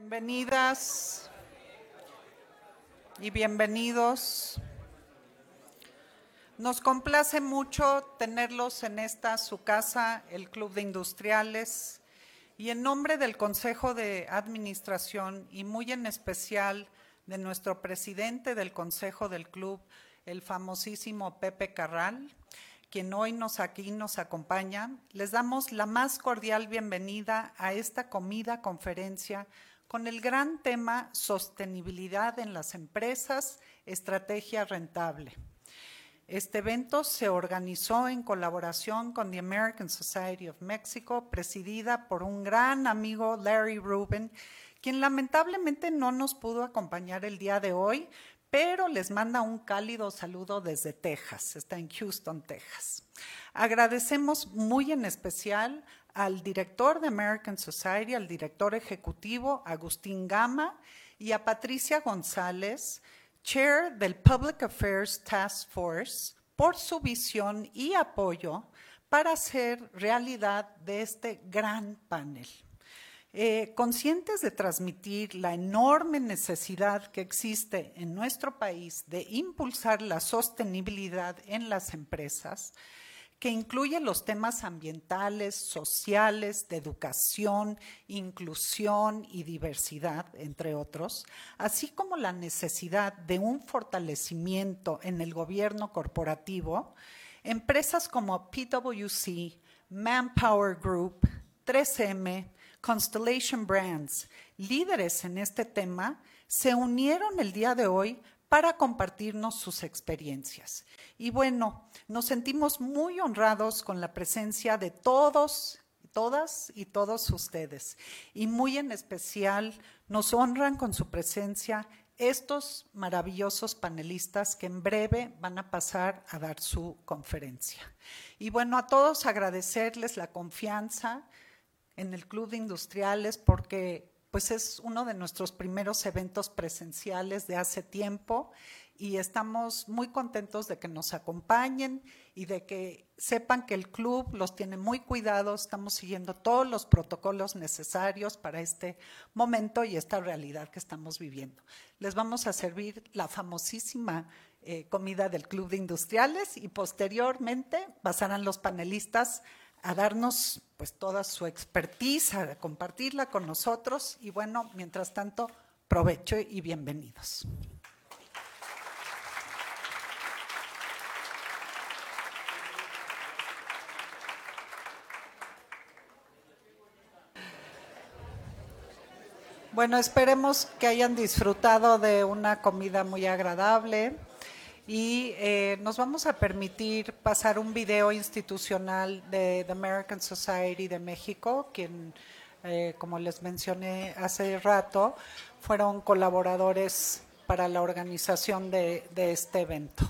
Bienvenidas y bienvenidos. Nos complace mucho tenerlos en esta su casa, el Club de Industriales, y en nombre del Consejo de Administración y muy en especial de nuestro presidente del Consejo del Club, el famosísimo Pepe Carral, quien hoy nos aquí nos acompaña, les damos la más cordial bienvenida a esta comida conferencia con el gran tema sostenibilidad en las empresas, estrategia rentable. Este evento se organizó en colaboración con the American Society of Mexico, presidida por un gran amigo, Larry Rubin, quien lamentablemente no nos pudo acompañar el día de hoy, pero les manda un cálido saludo desde Texas, está en Houston, Texas. Agradecemos muy en especial al director de American Society, al director ejecutivo Agustín Gama y a Patricia González, chair del Public Affairs Task Force, por su visión y apoyo para hacer realidad de este gran panel. Eh, conscientes de transmitir la enorme necesidad que existe en nuestro país de impulsar la sostenibilidad en las empresas, que incluye los temas ambientales, sociales, de educación, inclusión y diversidad, entre otros, así como la necesidad de un fortalecimiento en el gobierno corporativo, empresas como PwC, Manpower Group, 3M, Constellation Brands, líderes en este tema, se unieron el día de hoy para compartirnos sus experiencias. Y bueno, nos sentimos muy honrados con la presencia de todos, todas y todos ustedes. Y muy en especial nos honran con su presencia estos maravillosos panelistas que en breve van a pasar a dar su conferencia. Y bueno, a todos agradecerles la confianza en el Club de Industriales porque pues es uno de nuestros primeros eventos presenciales de hace tiempo y estamos muy contentos de que nos acompañen y de que sepan que el club los tiene muy cuidados, estamos siguiendo todos los protocolos necesarios para este momento y esta realidad que estamos viviendo. Les vamos a servir la famosísima eh, comida del Club de Industriales y posteriormente pasarán los panelistas a darnos pues toda su expertise, a compartirla con nosotros y bueno, mientras tanto, provecho y bienvenidos. Bueno, esperemos que hayan disfrutado de una comida muy agradable y eh, nos vamos a permitir pasar un video institucional de The American Society de México, quien, eh, como les mencioné hace rato, fueron colaboradores para la organización de, de este evento.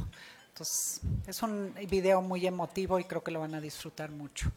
Entonces, es un video muy emotivo y creo que lo van a disfrutar mucho.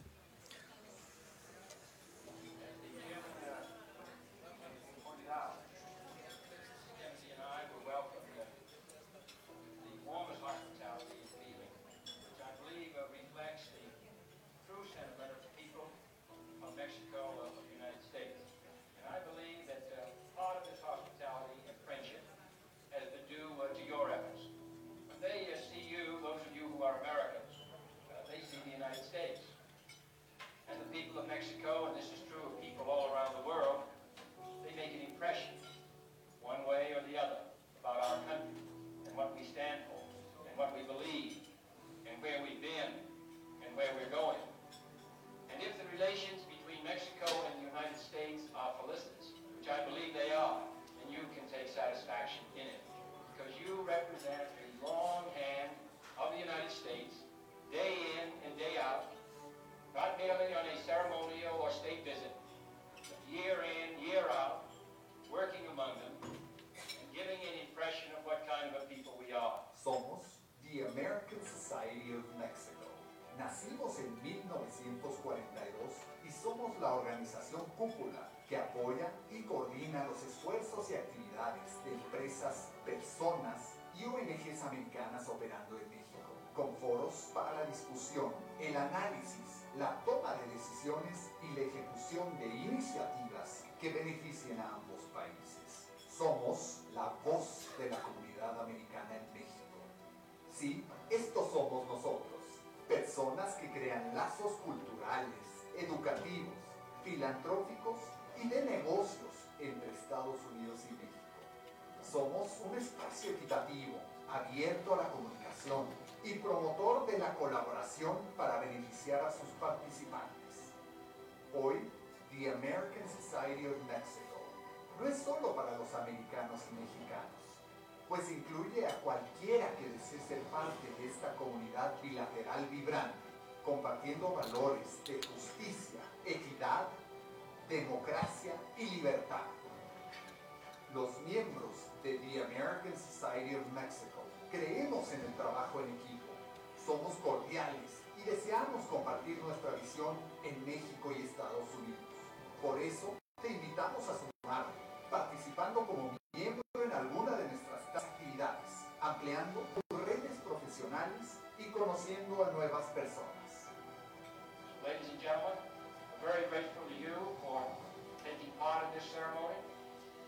apoya y coordina los esfuerzos y actividades de empresas, personas y ONGs americanas operando en México, con foros para la discusión, el análisis, la toma de decisiones y la ejecución de iniciativas que beneficien a ambos países. Somos la voz de la comunidad americana en México. Sí, estos somos nosotros, personas que crean lazos culturales, educativos, filantrópicos y de negocios entre Estados Unidos y México. Somos un espacio equitativo, abierto a la comunicación y promotor de la colaboración para beneficiar a sus participantes. Hoy, The American Society of Mexico no es solo para los americanos y mexicanos, pues incluye a cualquiera que desee ser parte de esta comunidad bilateral vibrante, compartiendo valores de justicia, equidad, democracia y libertad. Los miembros de The American Society of Mexico creemos en el trabajo en equipo, somos cordiales y deseamos compartir nuestra visión en México y Estados Unidos. Por eso, te invitamos a sumar, participando como miembro en alguna de nuestras actividades, ampliando tus redes profesionales y conociendo a nuevas personas. Ladies and gentlemen, very grateful to you for taking part in this ceremony.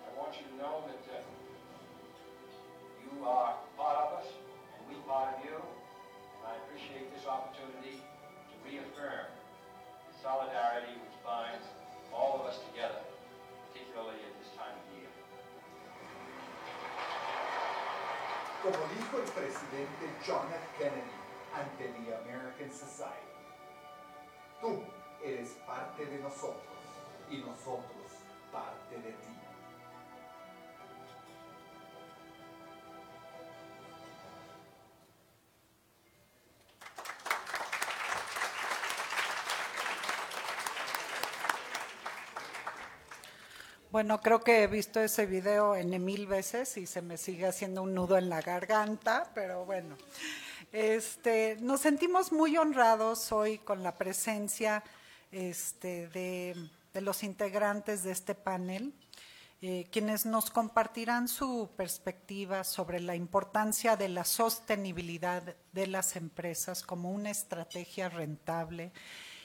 I want you to know that uh, you are part of us, and we part of you. And I appreciate this opportunity to reaffirm the solidarity which binds all of us together, particularly at this time of year. Como dijo el presidente John F. Kennedy ante the American Society, tú eres parte de nosotros y nosotros parte de ti. Bueno, creo que he visto ese video en mil veces y se me sigue haciendo un nudo en la garganta, pero bueno. Este, nos sentimos muy honrados hoy con la presencia este, de, los integrantes de este panel, eh, quienes nos compartirán su perspectiva sobre la importancia de la sostenibilidad de las empresas como una estrategia rentable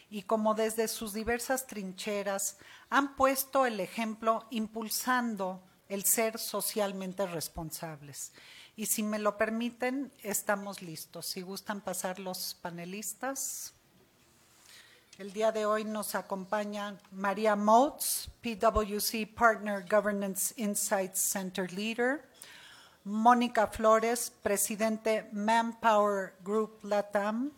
y como desde sus diversas trincheras han puesto el ejemplo impulsando el ser socialmente responsables. Y si me lo permiten, estamos listos. Si gustan pasar los panelistas. El día de hoy nos acompaña María Motes, PwC Partner Governance Insights Center Leader, Mónica Flores, presidente Manpower Group Latam,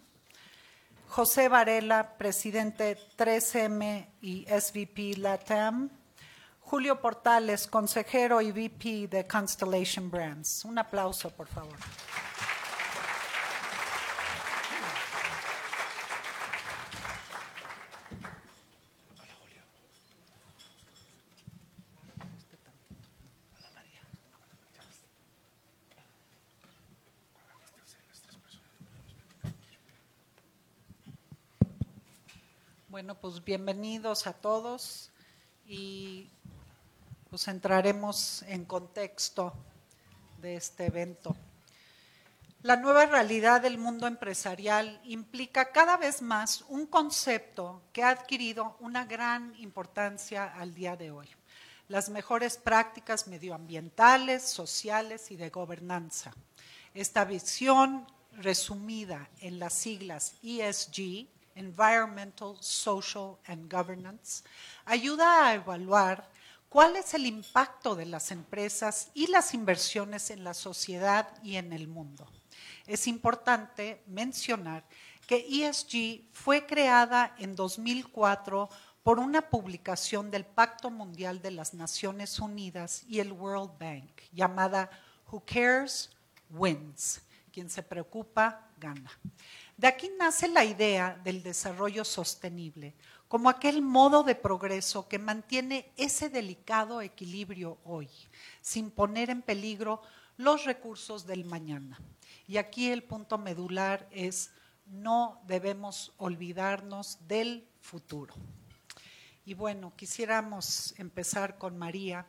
José Varela, presidente 3M y SVP LATAM. Julio Portales, consejero y VP de Constellation Brands. Un aplauso, por favor. Bueno, pues bienvenidos a todos y pues entraremos en contexto de este evento. La nueva realidad del mundo empresarial implica cada vez más un concepto que ha adquirido una gran importancia al día de hoy. Las mejores prácticas medioambientales, sociales y de gobernanza. Esta visión resumida en las siglas ESG, Environmental, Social and Governance, ayuda a evaluar cuál es el impacto de las empresas y las inversiones en la sociedad y en el mundo. Es importante mencionar que ESG fue creada en 2004 por una publicación del Pacto Mundial de las Naciones Unidas y el World Bank llamada Who Cares Wins. Quien se preocupa, gana. De aquí nace la idea del desarrollo sostenible, como aquel modo de progreso que mantiene ese delicado equilibrio hoy, sin poner en peligro los recursos del mañana. Y aquí el punto medular es, no debemos olvidarnos del futuro. Y bueno, quisiéramos empezar con María,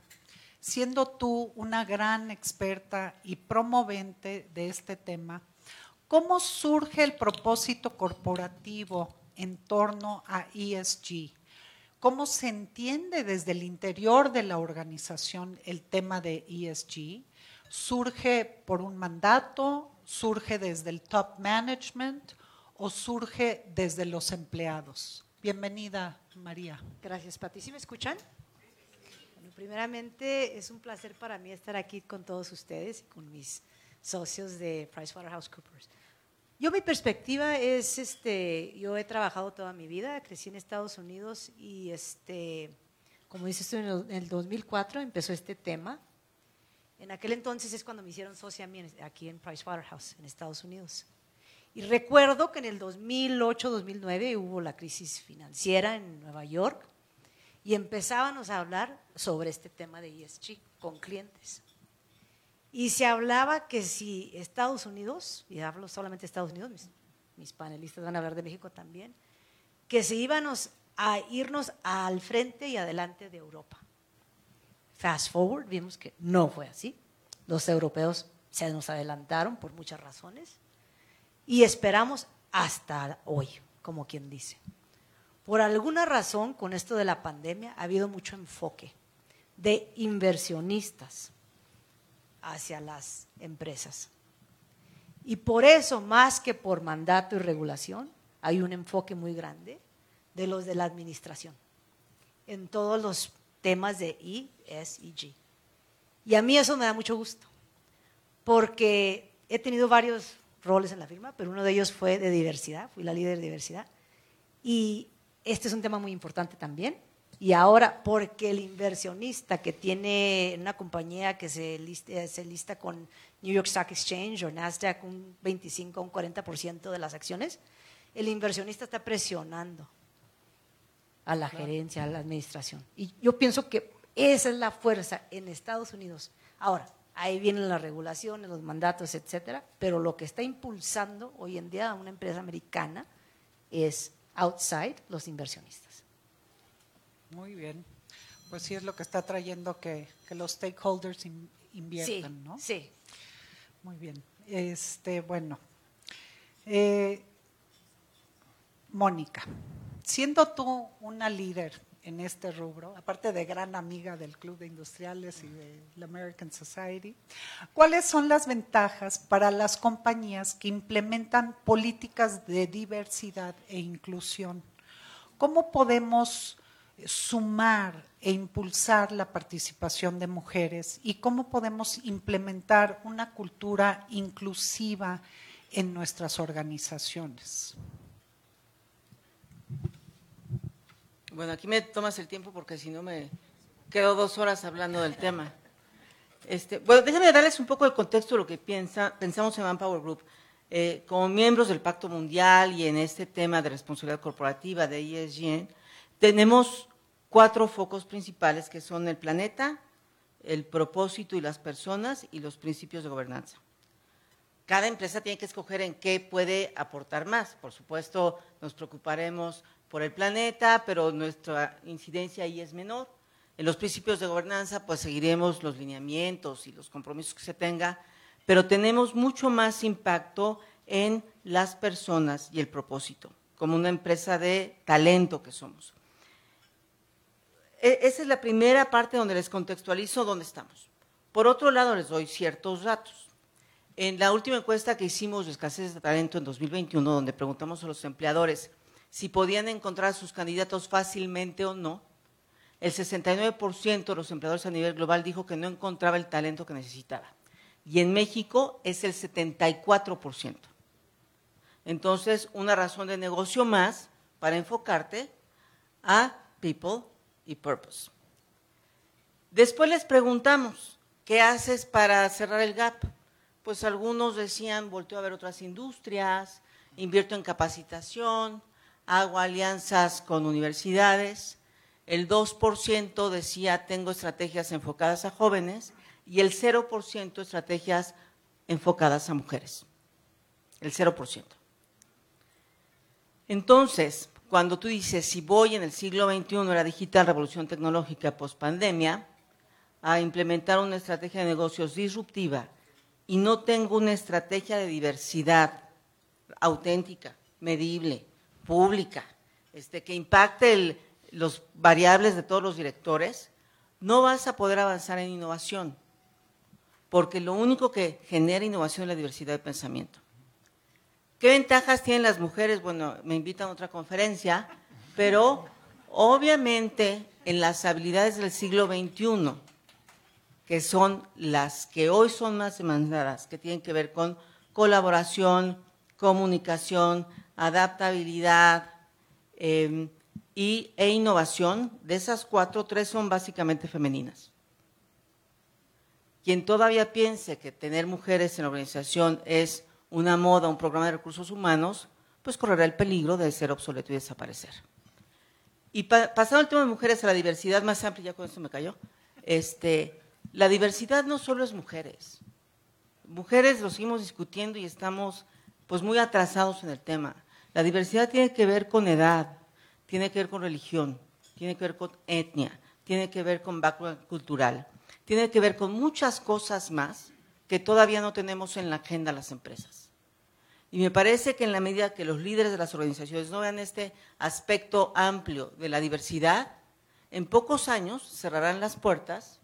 siendo tú una gran experta y promovente de este tema ¿Cómo surge el propósito corporativo en torno a ESG? cómo se entiende desde el interior de la organización el tema de ESG. ¿Surge por un mandato? ¿Surge desde el top management? ¿O surge desde los empleados? Bienvenida, María. Gracias, Pati. ¿Sí me escuchan? Bueno, primeramente, es un placer para mí estar aquí con todos ustedes y con mis socios de PricewaterhouseCoopers. Yo mi perspectiva es, este, yo he trabajado toda mi vida, crecí en Estados Unidos y, este, como dices tú, en el, 2004 empezó este tema. En aquel entonces es cuando me hicieron socia aquí en Pricewaterhouse, en Estados Unidos. Y recuerdo que en el 2008-2009 hubo la crisis financiera en Nueva York y empezábamos a hablar sobre este tema de ESG con clientes. Y se hablaba que si Estados Unidos, y hablo solamente de Estados Unidos, mis, panelistas van a hablar de México también, que si íbamos a irnos al frente y adelante de Europa. Fast forward, vimos que no fue así. Los europeos se nos adelantaron por muchas razones y esperamos hasta hoy, como quien dice. Por alguna razón, con esto de la pandemia, ha habido mucho enfoque de inversionistas hacia las empresas. Y por eso, más que por mandato y regulación, hay un enfoque muy grande de los de la administración en todos los temas de I, S y G. Y a mí eso me da mucho gusto, porque he tenido varios roles en la firma, pero uno de ellos fue de diversidad, fui la líder de diversidad. Y este es un tema muy importante también, y ahora, porque el inversionista que tiene una compañía que se lista, eh, se lista con New York Stock Exchange o Nasdaq un 25 o un 40% de las acciones, el inversionista está presionando a la gerencia, a la administración. Y yo pienso que esa es la fuerza en Estados Unidos. Ahora, ahí vienen las regulaciones, los mandatos, etcétera, pero lo que está impulsando hoy en día a una empresa americana es outside los inversionistas. Muy bien. Pues sí es lo que está trayendo que, los stakeholders inviertan, ¿no? Sí. Muy bien. Este, bueno. Eh, Mónica, siendo tú una líder en este rubro, aparte de gran amiga del Club de Industriales y de la American Society, ¿cuáles son las ventajas para las compañías que implementan políticas de diversidad e inclusión? ¿Cómo podemos sumar e impulsar la participación de mujeres y cómo podemos implementar una cultura inclusiva en nuestras organizaciones. Bueno, aquí me tomas el tiempo porque si no me quedo dos horas hablando del tema. Este, bueno, déjenme darles un poco el contexto de lo que piensa, pensamos en Manpower Group. Eh, como miembros del Pacto Mundial y en este tema de responsabilidad corporativa de ESG, tenemos cuatro focos principales que son el planeta, el propósito y las personas y los principios de gobernanza. Cada empresa tiene que escoger en qué puede aportar más. Por supuesto, nos preocuparemos por el planeta, pero nuestra incidencia ahí es menor. En los principios de gobernanza, pues seguiremos los lineamientos y los compromisos que se tenga, pero tenemos mucho más impacto en las personas y el propósito, como una empresa de talento que somos. E, esa es la primera parte donde les contextualizo dónde estamos. Por otro lado, les doy ciertos datos. En la última encuesta que hicimos de escasez de talento en 2021, donde preguntamos a los empleadores si podían encontrar a sus candidatos fácilmente o no, el 69% de los empleadores a nivel global dijo que no encontraba el talento que necesitaba. Y en México es el 74%. Entonces, una razón de negocio más para enfocarte a people y purpose. Después les preguntamos, ¿qué haces para cerrar el gap? Pues algunos decían, volteo a ver otras industrias, invierto en capacitación, hago alianzas con universidades. El 2% decía, tengo estrategias enfocadas a jóvenes y el 0% estrategias enfocadas a mujeres. El 0%. Entonces, cuando tú dices, si voy en el siglo XXI, la digital revolución tecnológica post pandemia, a implementar una estrategia de negocios disruptiva y no tengo una estrategia de diversidad auténtica, medible, pública, este, que impacte los variables de todos los directores, no vas a poder avanzar en innovación, porque lo único que genera innovación es la diversidad de pensamiento. ¿Qué ventajas tienen las mujeres? Bueno, me invitan a otra conferencia, pero obviamente en las habilidades del siglo XXI, que son las que hoy son más demandadas, que tienen que ver con colaboración, comunicación, adaptabilidad em, y, e innovación, de esas cuatro, tres son básicamente femeninas. Quien todavía piense que tener mujeres en la organización es una moda, un programa de recursos humanos, pues correrá el peligro de ser obsoleto y desaparecer. Y pasando el tema de mujeres a la diversidad más amplia, ya con esto me cayó, este, la diversidad no solo es mujeres. Mujeres lo seguimos discutiendo y estamos pues muy atrasados en el tema. La diversidad tiene que ver con edad, tiene que ver con religión, tiene que ver con etnia, tiene que ver con background cultural, tiene que ver con muchas cosas más que todavía no tenemos en la agenda las empresas. Y me parece que en la medida que los líderes de las organizaciones no vean este aspecto amplio de la diversidad, en pocos años cerrarán las puertas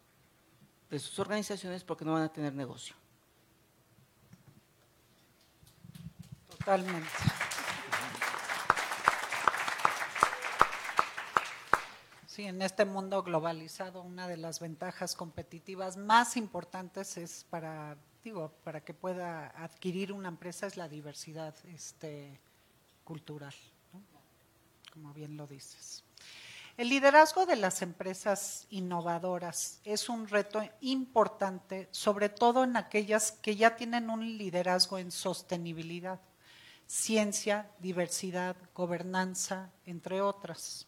de sus organizaciones porque no van a tener negocio. Totalmente. En este mundo globalizado, una de las ventajas competitivas más importantes es para, digo, para que pueda adquirir una empresa es la diversidad este, cultural, como bien lo dices. El liderazgo de las empresas innovadoras es un reto importante, sobre todo en aquellas que ya tienen un liderazgo en sostenibilidad, ciencia, diversidad, gobernanza, entre otras.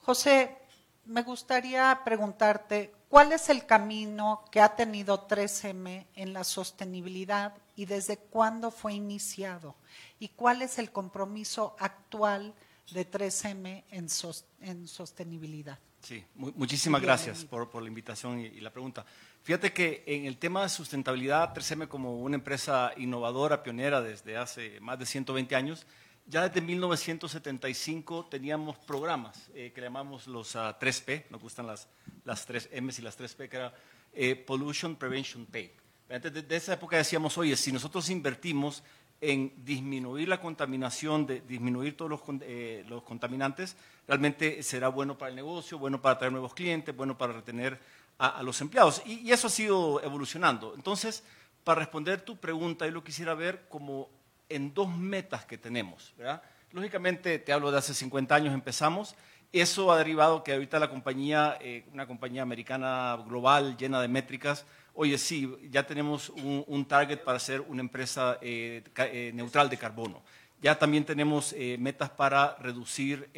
José, me gustaría preguntarte, ¿cuál es el camino que ha tenido 3M en la sostenibilidad y desde cuándo fue iniciado? ¿Y cuál es el compromiso actual de 3M en, sostenibilidad? Sí, muchísimas gracias por, la invitación y, la pregunta. Fíjate que en el tema de sustentabilidad, 3M como una empresa innovadora, pionera desde hace más de 120 años, ya desde 1975 teníamos programas eh, que llamamos los 3P, ah, nos gustan las, las 3 M's y las 3P, que era eh, Pollution Prevention Pay. Desde de esa época decíamos, oye, si nosotros invertimos en disminuir la contaminación, de, disminuir todos los, eh, los, contaminantes, realmente será bueno para el negocio, bueno para atraer nuevos clientes, bueno para retener a, los empleados. Y, y, eso ha sido evolucionando. Entonces, para responder tu pregunta, yo lo quisiera ver como en dos metas que tenemos. ¿verdad? Lógicamente, te hablo de hace 50 años empezamos. Eso ha derivado que ahorita la compañía, eh, una compañía americana global llena de métricas, oye, sí, ya tenemos un, target para ser una empresa eh, eh, neutral de carbono. Ya también tenemos metas para reducir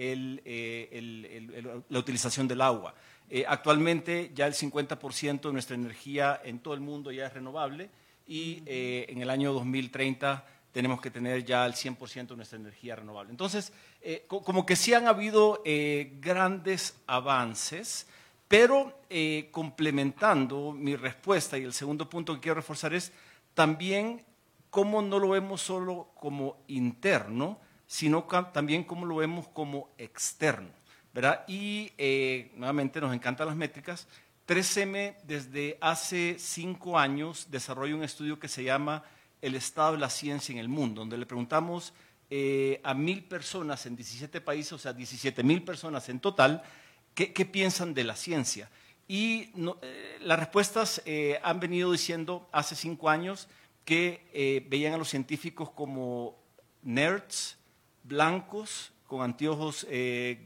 la utilización del agua. actualmente ya el 50% de nuestra energía en todo el mundo ya es renovable y en el año 2030 tenemos que tener ya el 100% de nuestra energía renovable. Entonces, eh, como que sí han habido eh, grandes avances, pero eh, complementando mi respuesta y el segundo punto que quiero reforzar es también cómo no lo vemos solo como interno, sino también cómo lo vemos como externo. ¿verdad? Y nuevamente nos encantan las métricas. 3M desde hace cinco años desarrolla un estudio que se llama el estado de la ciencia en el mundo, donde le preguntamos eh, a mil personas en 17 países, o sea, 17 mil personas en total, qué, piensan de la ciencia. Y eh, las respuestas eh, han venido diciendo hace cinco años que veían a los científicos como nerds, blancos, con anteojos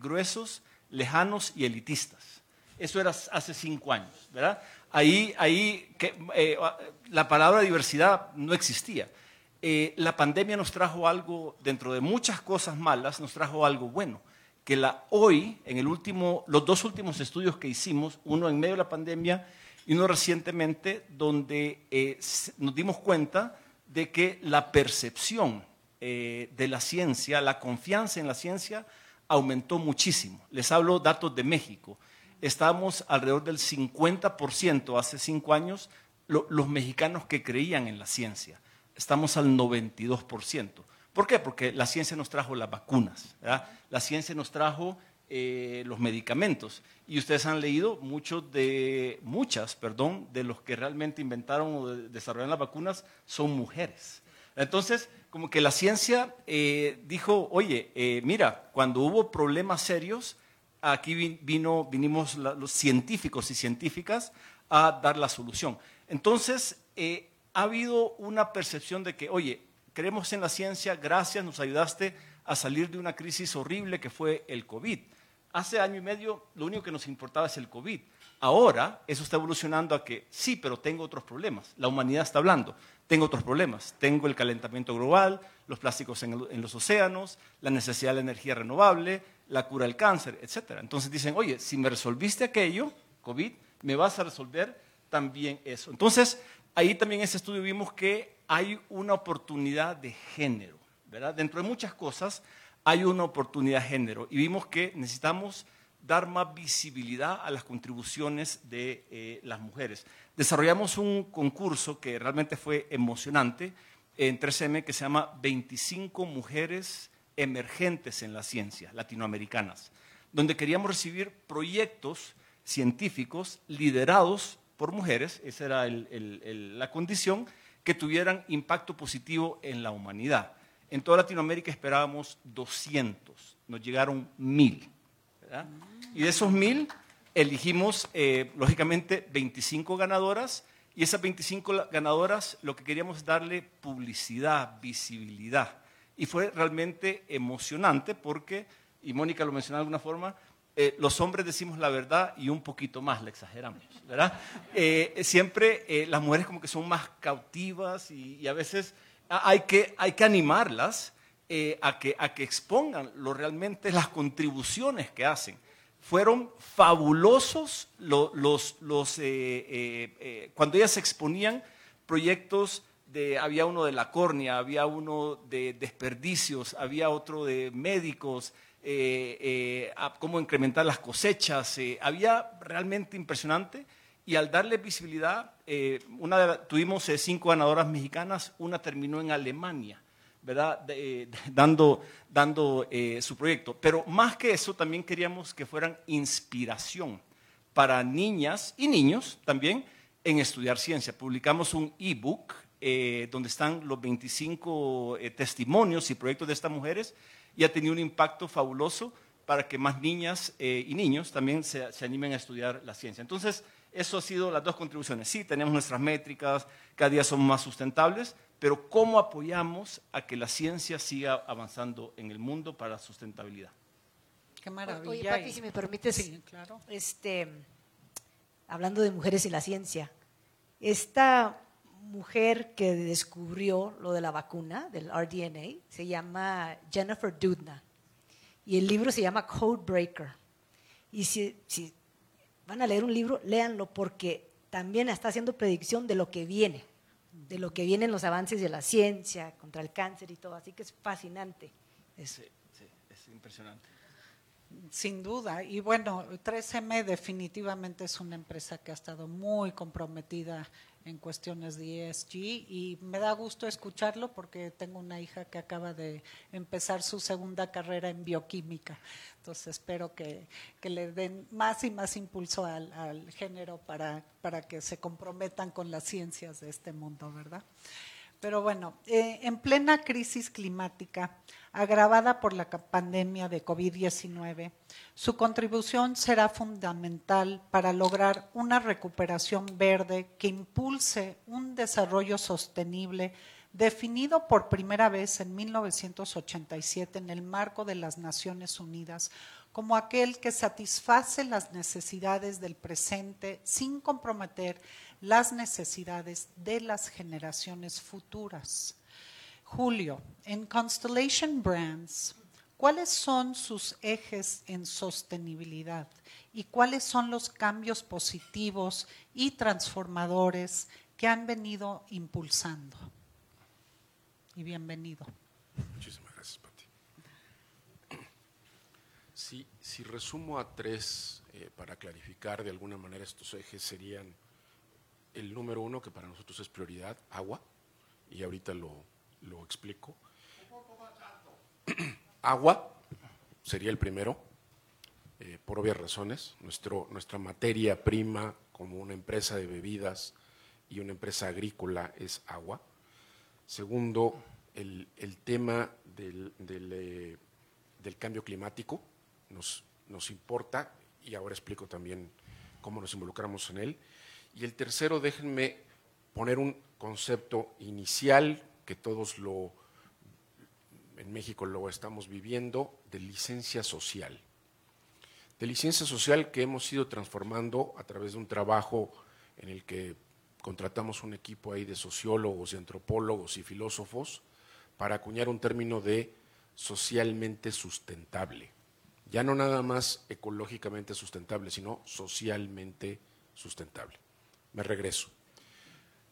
gruesos, lejanos y elitistas. Eso era hace cinco años, ¿verdad? Ahí, ahí eh, la palabra diversidad no existía. Eh, la pandemia nos trajo algo, dentro de muchas cosas malas, nos trajo algo bueno. Que la, hoy, en el último, los dos últimos estudios que hicimos, uno en medio de la pandemia y uno recientemente, donde eh, nos dimos cuenta de que la percepción de la ciencia, la confianza en la ciencia, aumentó muchísimo. Les hablo datos de México estábamos alrededor del 50% hace cinco años los mexicanos que creían en la ciencia. Estamos al 92%. ¿Por qué? Porque la ciencia nos trajo las vacunas, la ciencia nos trajo eh, los medicamentos. Y ustedes han leído muchos de, muchas, perdón, de los que realmente inventaron o desarrollaron las vacunas son mujeres. Entonces, como que la ciencia eh, dijo, oye, eh, mira, cuando hubo problemas serios, aquí vino, vinimos los científicos y científicas a dar la solución. Entonces, ha habido una percepción de que, oye, creemos en la ciencia, gracias, nos ayudaste a salir de una crisis horrible que fue el COVID. Hace año y medio lo único que nos importaba es el COVID. Ahora eso está evolucionando a que sí, pero tengo otros problemas. La humanidad está hablando. Tengo otros problemas. Tengo el calentamiento global, los plásticos en, los océanos, la necesidad de energía renovable, la cura del cáncer, etc. Entonces dicen, oye, si me resolviste aquello, COVID, me vas a resolver también eso. Entonces, ahí también en ese estudio vimos que hay una oportunidad de género. ¿verdad? Dentro de muchas cosas hay una oportunidad de género y vimos que necesitamos dar más visibilidad a las contribuciones de eh, las mujeres. Desarrollamos un concurso que realmente fue emocionante en 3M que se llama 25 mujeres emergentes en la ciencia latinoamericanas, donde queríamos recibir proyectos científicos liderados por mujeres, esa era la condición, que tuvieran impacto positivo en la humanidad. En toda Latinoamérica esperábamos 200, nos llegaron 1000. Y de esos 1000 elegimos, eh, lógicamente, 25 ganadoras y esas 25 ganadoras lo que queríamos es darle publicidad, visibilidad. Y fue realmente emocionante porque, y Mónica lo mencionó de alguna forma, eh, los hombres decimos la verdad y un poquito más, la exageramos, ¿verdad? Eh, siempre las mujeres como que son más cautivas y a veces hay que, hay que animarlas eh, a, que, a que expongan lo realmente las contribuciones que hacen. Fueron fabulosos los, los, eh, eh, cuando ellas exponían proyectos había uno de la córnea, había uno de desperdicios, había otro de médicos, cómo incrementar las cosechas, había realmente impresionante y al darle visibilidad, eh, una tuvimos eh, cinco ganadoras mexicanas, una terminó en Alemania, ¿verdad? Eh, dando dando su proyecto. Pero más que eso, también queríamos que fueran inspiración para niñas y niños también en estudiar ciencia. Publicamos un ebook donde están los 25 testimonios y proyectos de estas mujeres y ha tenido un impacto fabuloso para que más niñas y niños también se, se animen a estudiar la ciencia. Entonces, eso ha sido las dos contribuciones. Sí, tenemos nuestras métricas, cada día son más sustentables, pero ¿cómo apoyamos a que la ciencia siga avanzando en el mundo para la sustentabilidad? Qué maravilla. Oye, Pati, si me permites, sí, claro. este, hablando de mujeres y la ciencia, esta mujer que descubrió lo de la vacuna, del RDNA, se llama Jennifer Doudna. Y el libro se llama Code Breaker. Y si, si van a leer un libro, léanlo porque también está haciendo predicción de lo que viene, de lo que vienen los avances de la ciencia contra el cáncer y todo. Así que es fascinante. Sí, sí, es impresionante. Sin duda. Y bueno, 3M definitivamente es una empresa que ha estado muy comprometida en cuestiones de ESG y me da gusto escucharlo porque tengo una hija que acaba de empezar su segunda carrera en bioquímica. Entonces espero que, le den más y más impulso al, al género para, para que se comprometan con las ciencias de este mundo, ¿verdad? Pero bueno, eh, en plena crisis climática agravada por la pandemia de COVID-19, su contribución será fundamental para lograr una recuperación verde que impulse un desarrollo sostenible definido por primera vez en 1987 en el marco de las Naciones Unidas como aquel que satisface las necesidades del presente sin comprometer las necesidades de las generaciones futuras. Julio, en Constellation Brands, ¿cuáles son sus ejes en sostenibilidad y cuáles son los cambios positivos y transformadores que han venido impulsando? Y bienvenido. Muchísimas gracias, Pati. Si, resumo a tres, eh, para clarificar de alguna manera estos ejes, serían el número uno, que para nosotros es prioridad, agua, y ahorita lo, lo explico. agua sería el primero. eh, por obvias razones. Nuestro, nuestra materia prima como una empresa de bebidas y una empresa agrícola es agua. Segundo, el, tema del, eh, del, cambio climático nos, nos importa y ahora explico también cómo nos involucramos en él. Y el tercero, déjenme poner un concepto inicial que todos lo en México lo estamos viviendo de licencia social. De licencia social que hemos ido transformando a través de un trabajo en el que contratamos un equipo ahí de sociólogos y antropólogos y filósofos para acuñar un término de socialmente sustentable. Ya no nada más ecológicamente sustentable, sino socialmente sustentable. Me regreso.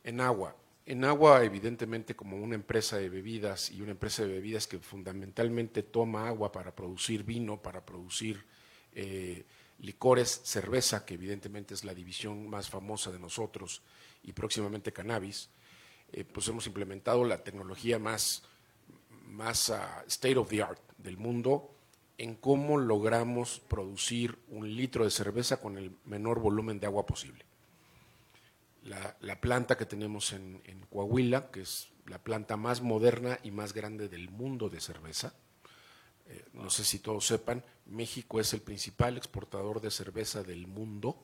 En agua. En agua, evidentemente, como una empresa de bebidas y una empresa de bebidas que fundamentalmente toma agua para producir vino, para producir eh, licores, cerveza, que evidentemente es la división más famosa de nosotros, y próximamente cannabis, eh, pues hemos implementado la tecnología más, más ah, state of the art del mundo en cómo logramos producir un litro de cerveza con el menor volumen de agua posible la, planta que tenemos en, Coahuila, que es la planta más moderna y más grande del mundo de cerveza. Eh, no sé si todos sepan, México es el principal exportador de cerveza del mundo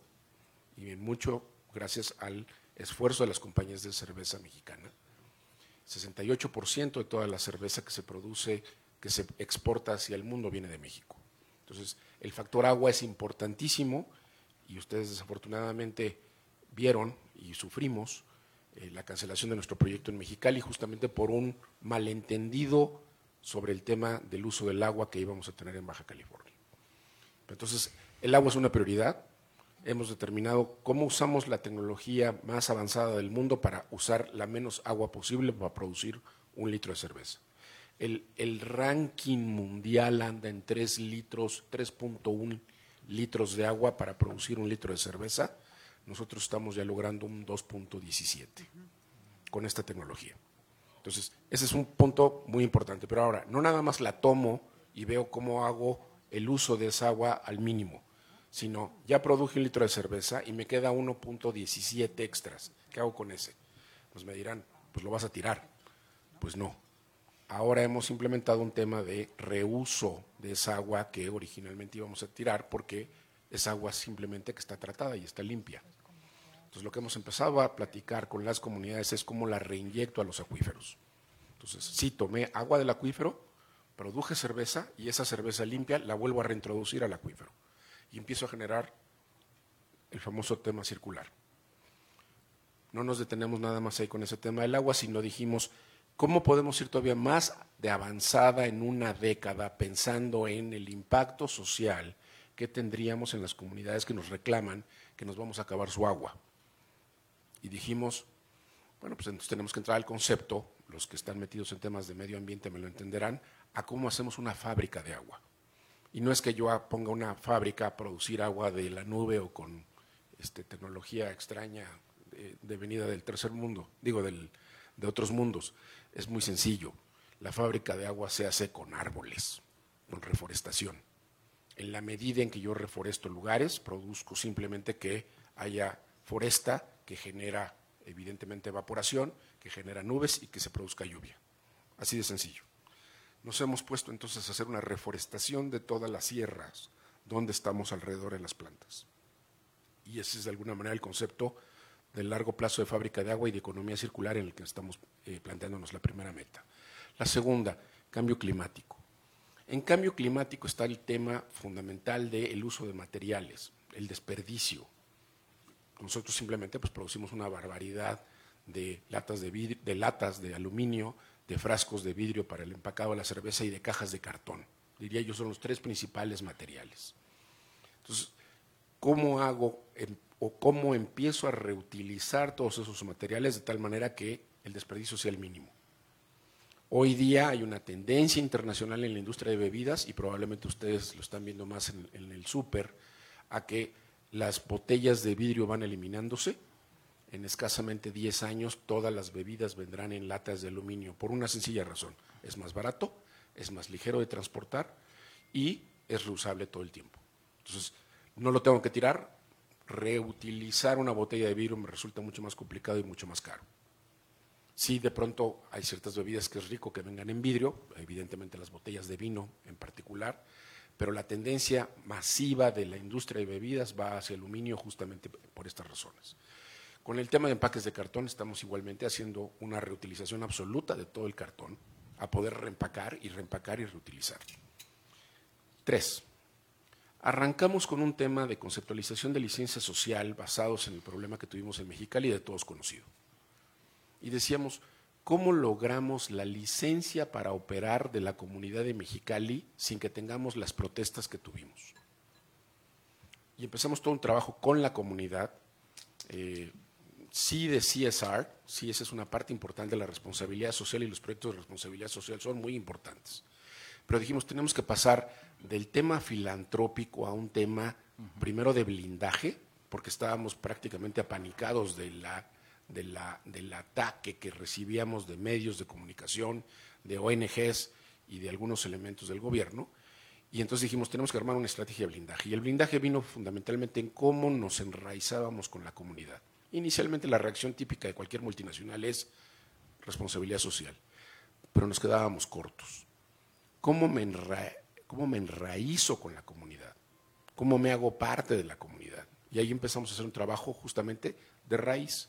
y mucho gracias al esfuerzo de las compañías de cerveza mexicana. 68% de toda la cerveza que se produce, que se exporta hacia el mundo, viene de México. Entonces, el factor agua es importantísimo y ustedes desafortunadamente vieron y sufrimos eh, la cancelación de nuestro proyecto en Mexicali justamente por un malentendido sobre el tema del uso del agua que íbamos a tener en Baja California. Entonces, el agua es una prioridad. Hemos determinado cómo usamos la tecnología más avanzada del mundo para usar la menos agua posible para producir un litro de cerveza. El, ranking mundial anda en 3 litros, 3.1 litros de agua para producir un litro de cerveza nosotros estamos ya logrando un 2.17 con esta tecnología. Entonces, ese es un punto muy importante. Pero ahora, no nada más la tomo y veo cómo hago el uso de esa agua al mínimo, sino ya produje un litro de cerveza y me queda 1.17 extras. ¿Qué hago con ese? Pues me dirán, pues lo vas a tirar. Pues no. Ahora hemos implementado un tema de reuso de esa agua que originalmente íbamos a tirar porque es agua simplemente que está tratada y está limpia. Entonces lo que hemos empezado a platicar con las comunidades es cómo la reinyecto a los acuíferos. Entonces, sí, tomé agua del acuífero, produje cerveza y esa cerveza limpia la vuelvo a reintroducir al acuífero. Y empiezo a generar el famoso tema circular. No nos detenemos nada más ahí con ese tema del agua, sino dijimos, ¿cómo podemos ir todavía más de avanzada en una década pensando en el impacto social ¿qué tendríamos en las comunidades que nos reclaman que nos vamos a acabar su agua? Y dijimos, bueno, pues entonces tenemos que entrar al concepto, los que están metidos en temas de medio ambiente me lo entenderán, a cómo hacemos una fábrica de agua. Y no es que yo ponga una fábrica a producir agua de la nube o con este, tecnología extraña de, venida del tercer mundo, digo, de otros mundos. Es muy sencillo. La fábrica de agua se hace con árboles, con reforestación en la medida en que yo reforesto lugares, produzco simplemente que haya foresta que genera evidentemente evaporación, que genera nubes y que se produzca lluvia. Así de sencillo. Nos hemos puesto entonces a hacer una reforestación de todas las sierras donde estamos alrededor de las plantas. Y ese es de alguna manera el concepto del largo plazo de fábrica de agua y de economía circular en el que estamos eh, planteándonos la primera meta. La segunda, cambio climático. En cambio climático está el tema fundamental del uso de materiales, el desperdicio. Nosotros simplemente pues, producimos una barbaridad de latas de, de latas de aluminio, de frascos de vidrio para el empacado de la cerveza y de cajas de cartón. Diría yo, son los tres principales materiales. Entonces, ¿cómo hago o cómo empiezo a reutilizar todos esos materiales de tal manera que el desperdicio sea el mínimo? Hoy día hay una tendencia internacional en la industria de bebidas y probablemente ustedes lo están viendo más en, el súper, a que las botellas de vidrio van eliminándose. En escasamente 10 años todas las bebidas vendrán en latas de aluminio por una sencilla razón. Es más barato, es más ligero de transportar y es reusable todo el tiempo. Entonces, no lo tengo que tirar, reutilizar una botella de vidrio me resulta mucho más complicado y mucho más caro. Sí, de pronto hay ciertas bebidas que es rico que vengan en vidrio, evidentemente las botellas de vino en particular, pero la tendencia masiva de la industria de bebidas va hacia aluminio justamente por estas razones. Con el tema de empaques de cartón estamos igualmente haciendo una reutilización absoluta de todo el cartón a poder reempacar y reempacar y reutilizar. Tres, arrancamos con un tema de conceptualización de licencia social basados en el problema que tuvimos en Mexicali y de todos conocido. Y decíamos, ¿cómo logramos la licencia para operar de la comunidad de Mexicali sin que tengamos las protestas que tuvimos? Y empezamos todo un trabajo con la comunidad, eh, sí de CSR, sí esa es una parte importante de la responsabilidad social y los proyectos de responsabilidad social son muy importantes. Pero dijimos, tenemos que pasar del tema filantrópico a un tema primero de blindaje, porque estábamos prácticamente apanicados de la, del ataque que recibíamos de medios de comunicación, de ONGs y de algunos elementos del gobierno. Y entonces dijimos, tenemos que armar una estrategia de blindaje. Y el blindaje vino fundamentalmente en cómo nos enraizábamos con la comunidad. Inicialmente la reacción típica de cualquier multinacional es responsabilidad social, pero nos quedábamos cortos. ¿Cómo me, enraízo con la comunidad? ¿Cómo me hago parte de la comunidad? Y ahí empezamos a hacer un trabajo justamente de raíz.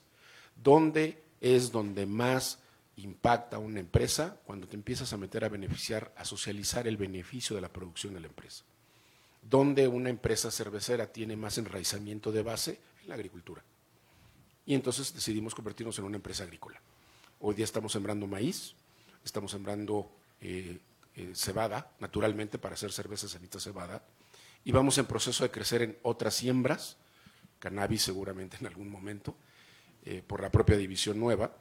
¿Dónde es donde más impacta una empresa? Cuando te empiezas a meter a beneficiar, a socializar el beneficio de la producción de la empresa. ¿Dónde una empresa cervecera tiene más enraizamiento de base? En la agricultura y entonces decidimos convertirnos en una empresa agrícola. Hoy día estamos sembrando maíz, estamos sembrando eh, eh, cebada, naturalmente, para hacer cerveza sanita cebada, y vamos en proceso de crecer en otras siembras, cannabis seguramente en algún momento, eh, por la propia división nueva,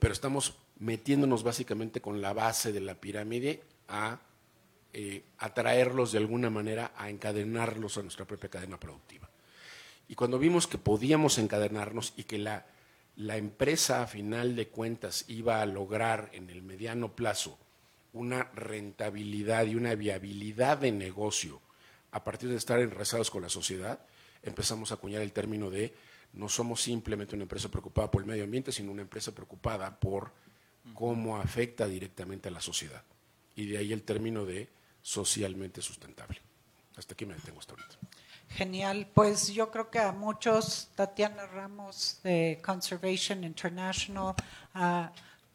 pero estamos metiéndonos básicamente con la base de la pirámide a atraerlos de alguna manera, a encadenarlos a nuestra propia cadena productiva. Y cuando vimos que podíamos encadenarnos y que la, la empresa a final de cuentas iba a lograr en el mediano plazo una rentabilidad y una viabilidad de negocio a partir de estar enrezados con la sociedad, empezamos a acuñar el término de no somos simplemente una empresa preocupada por el medio ambiente, sino una empresa preocupada por cómo afecta directamente a la sociedad. Y de ahí el término de socialmente sustentable. Hasta aquí me detengo hasta ahorita. Genial, pues yo creo que a muchos, Tatiana Ramos de Conservation International, a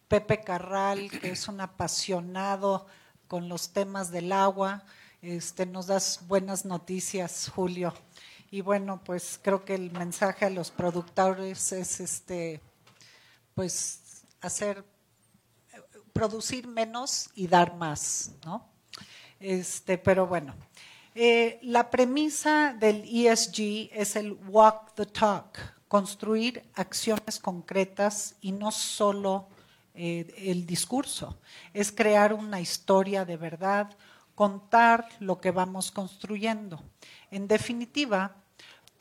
Pepe Carral, que es un apasionado con los temas del agua, este, nos das buenas noticias, Julio. Y bueno, pues creo que el mensaje a los productores es este, pues hacer, producir menos y dar más, ¿no? Este, pero bueno. Eh, la premisa del ESG es el walk the talk, construir acciones concretas y no solo eh, el discurso, es crear una historia de verdad, contar lo que vamos construyendo. En definitiva,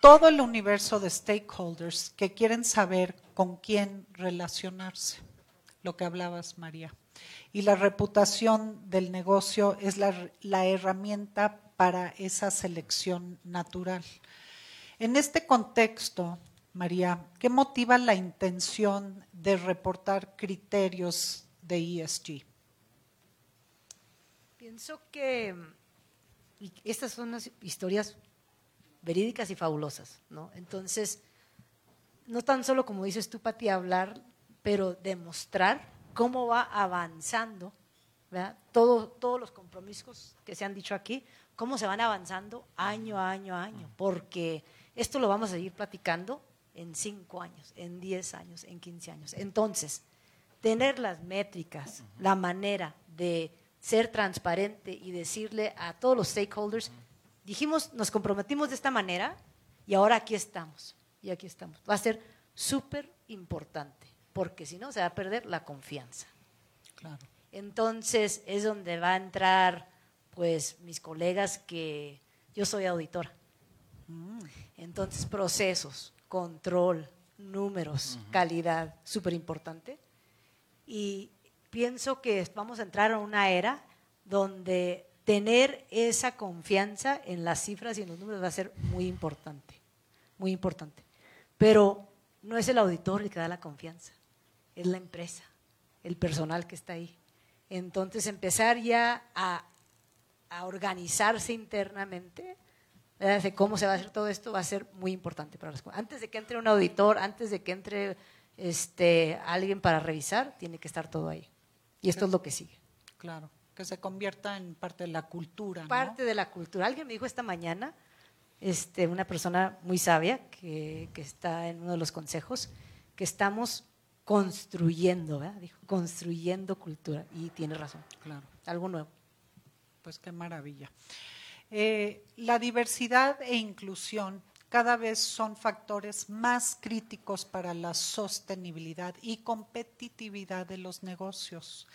todo el universo de stakeholders que quieren saber con quién relacionarse, lo que hablabas, María. Y la reputación del negocio es la, herramienta para esa selección natural. En este contexto, María, ¿qué motiva la intención de reportar criterios de ESG? Pienso que estas son unas historias verídicas y fabulosas, ¿no? Entonces, no tan solo como dices tú, Pati, hablar, pero demostrar cómo va avanzando, ¿verdad? todos los compromisos que se han dicho aquí, cómo se van avanzando año a año a año, porque esto lo vamos a seguir platicando en cinco años, en diez años, en quince años. Entonces, tener las métricas, la manera de ser transparente y decirle a todos los stakeholders, dijimos, nos comprometimos de esta manera y ahora aquí estamos, y aquí estamos. Va a ser súper importante, porque si no se va a perder la confianza. Entonces es donde va a entrar pues mis colegas que yo soy auditora. Mm. Entonces, procesos, control, números, calidad, súper importante. Y pienso que vamos a entrar a una era donde tener esa confianza en las cifras y en los números va a ser muy importante, muy importante. Pero no es el auditor el que da la confianza, es la empresa, el personal que está ahí. Entonces empezar ya a, organizarse internamente, de cómo se va a hacer todo esto, va a ser muy importante para las Antes de que entre un auditor, antes de que entre este, alguien para revisar, tiene que estar todo ahí. Y esto es lo que sigue. Claro, que se convierta en parte de la cultura. Parte de la cultura. Alguien me dijo esta mañana, este, una persona muy sabia que, que está en uno de los consejos, que estamos construyendo, ¿verdad? Dijo, construyendo cultura. Y tiene razón. Claro. Algo nuevo. Pues qué maravilla. Eh, la diversidad e inclusión cada vez son factores más críticos para la sostenibilidad y competitividad de los negocios.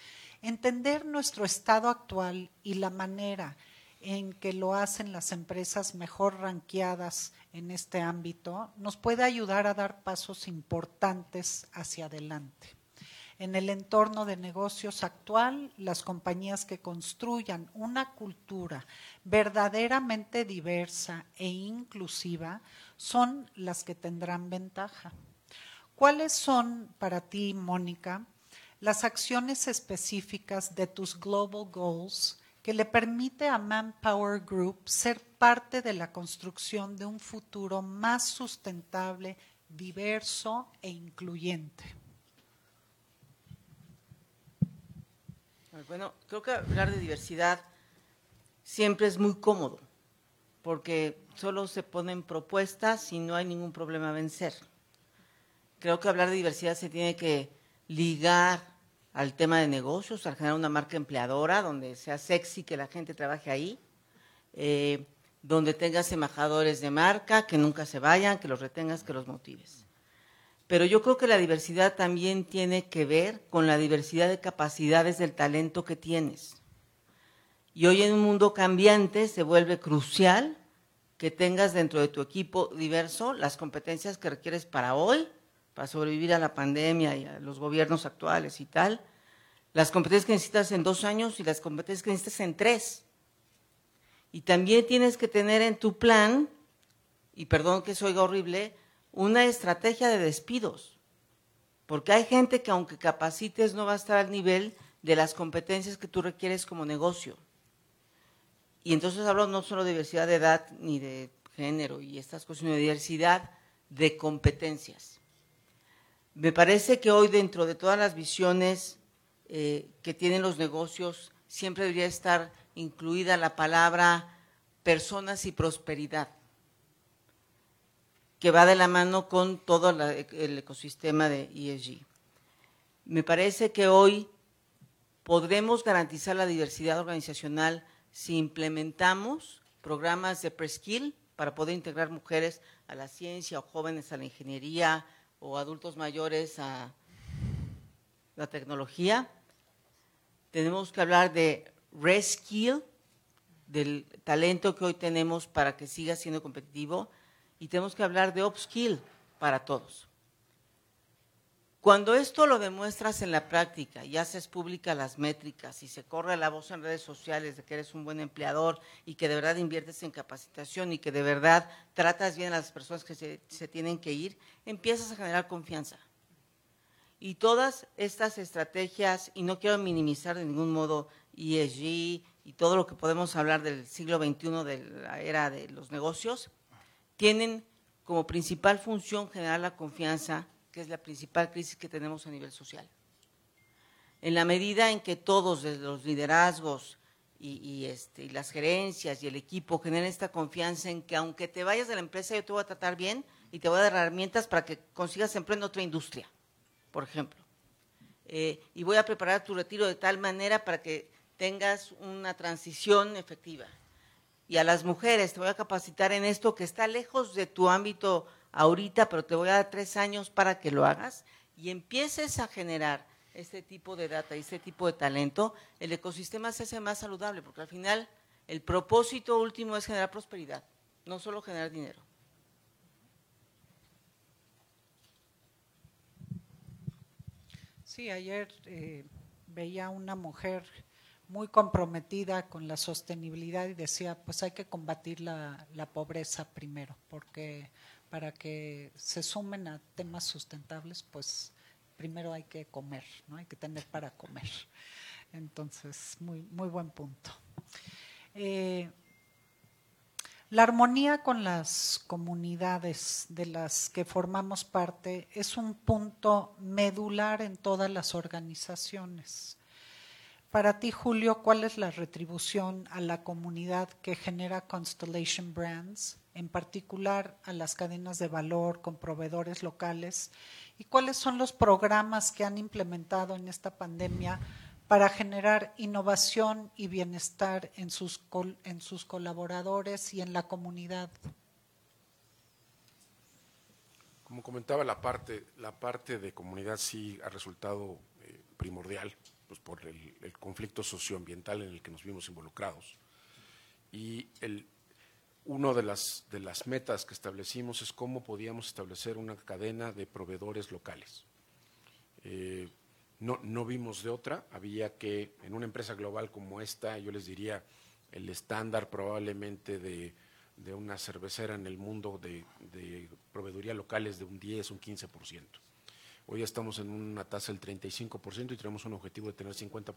Entender nuestro estado actual y la manera en que lo hacen las empresas mejor ranqueadas en este ámbito nos puede ayudar a dar pasos importantes hacia adelante. En el entorno de negocios actual, las compañías que construyan una cultura verdaderamente diversa e inclusiva son las que tendrán ventaja. ¿Cuáles son para ti, Mónica, las acciones específicas de tus Global Goals que le permite a Manpower Group ser parte de la construcción de un futuro más sustentable, diverso e incluyente. Bueno, creo que hablar de diversidad siempre es muy cómodo, porque solo se ponen propuestas y no hay ningún problema a vencer. Creo que hablar de diversidad se tiene que ligar al tema de negocios, al generar una marca empleadora donde sea sexy que la gente trabaje ahí, eh, donde tengas embajadores de marca, que nunca se vayan, que los retengas, que los motives. Pero yo creo que la diversidad también tiene que ver con la diversidad de capacidades del talento que tienes. Y hoy en un mundo cambiante se vuelve crucial que tengas dentro de tu equipo diverso las competencias que requieres para hoy para sobrevivir a la pandemia y a los gobiernos actuales y tal, las competencias que necesitas en dos años y las competencias que necesitas en tres. Y también tienes que tener en tu plan, y perdón que oiga horrible, una estrategia de despidos. Porque hay gente que aunque capacites no va a estar al nivel de las competencias que tú requieres como negocio. Y entonces hablo no solo de diversidad de edad ni de género y estas cosas, sino de diversidad de competencias. Me parece que hoy dentro de todas las visiones eh, que tienen los negocios siempre debería estar incluida la palabra personas y prosperidad, que va de la mano con todo el ecosistema de ESG. Me parece que hoy podremos garantizar la diversidad organizacional si implementamos programas de preskill para poder integrar mujeres a la ciencia o jóvenes a la ingeniería, o adultos mayores a la tecnología. Tenemos que hablar de reskill, del talento que hoy tenemos para que siga siendo competitivo, y tenemos que hablar de upskill para todos. Cuando esto lo demuestras en la práctica y haces pública las métricas y se corre la voz en redes sociales de que eres un buen empleador y que de verdad inviertes en capacitación y que de verdad tratas bien a las personas que se, se tienen que ir, empiezas a generar confianza. Y todas estas estrategias, y no quiero minimizar de ningún modo ESG y todo lo que podemos hablar del siglo XXI, de la era de los negocios, tienen como principal función generar la confianza que es la principal crisis que tenemos a nivel social. En la medida en que todos, desde los liderazgos y, este, y las gerencias y el equipo, generen esta confianza en que aunque te vayas de la empresa, yo te voy a tratar bien y te voy a dar herramientas para que consigas empleo en otra industria, por ejemplo. Eh, y voy a preparar tu retiro de tal manera para que tengas una transición efectiva. Y a las mujeres te voy a capacitar en esto que está lejos de tu ámbito ahorita, pero te voy a dar tres años para que lo hagas y empieces a generar este tipo de data y este tipo de talento, el ecosistema se hace más saludable, porque al final el propósito último es generar prosperidad, no solo generar dinero. Sí, ayer eh, veía una mujer muy comprometida con la sostenibilidad y decía, pues hay que combatir la, la pobreza primero, porque para que se sumen a temas sustentables, pues primero hay que comer, ¿no? Hay que tener para comer. Entonces, muy, muy buen punto. Eh, la armonía con las comunidades de las que formamos parte es un punto medular en todas las organizaciones. Para ti, Julio, ¿cuál es la retribución a la comunidad que genera Constellation Brands, en particular a las cadenas de valor con proveedores locales? ¿Y cuáles son los programas que han implementado en esta pandemia para generar innovación y bienestar en sus, en sus colaboradores y en la comunidad? Como comentaba, la parte, la parte de comunidad sí ha resultado eh, primordial pues, por el, conflicto socioambiental en el que nos vimos involucrados. Y una de las, de las metas que establecimos es cómo podíamos establecer una cadena de proveedores locales. Eh, no, no vimos de otra, había que, en una empresa global como esta, yo les diría, el estándar probablemente de, de una cervecera en el mundo de, de proveeduría local es de un 10, un 15%. Hoy ya estamos en una tasa del 35% y tenemos un objetivo de tener 50%.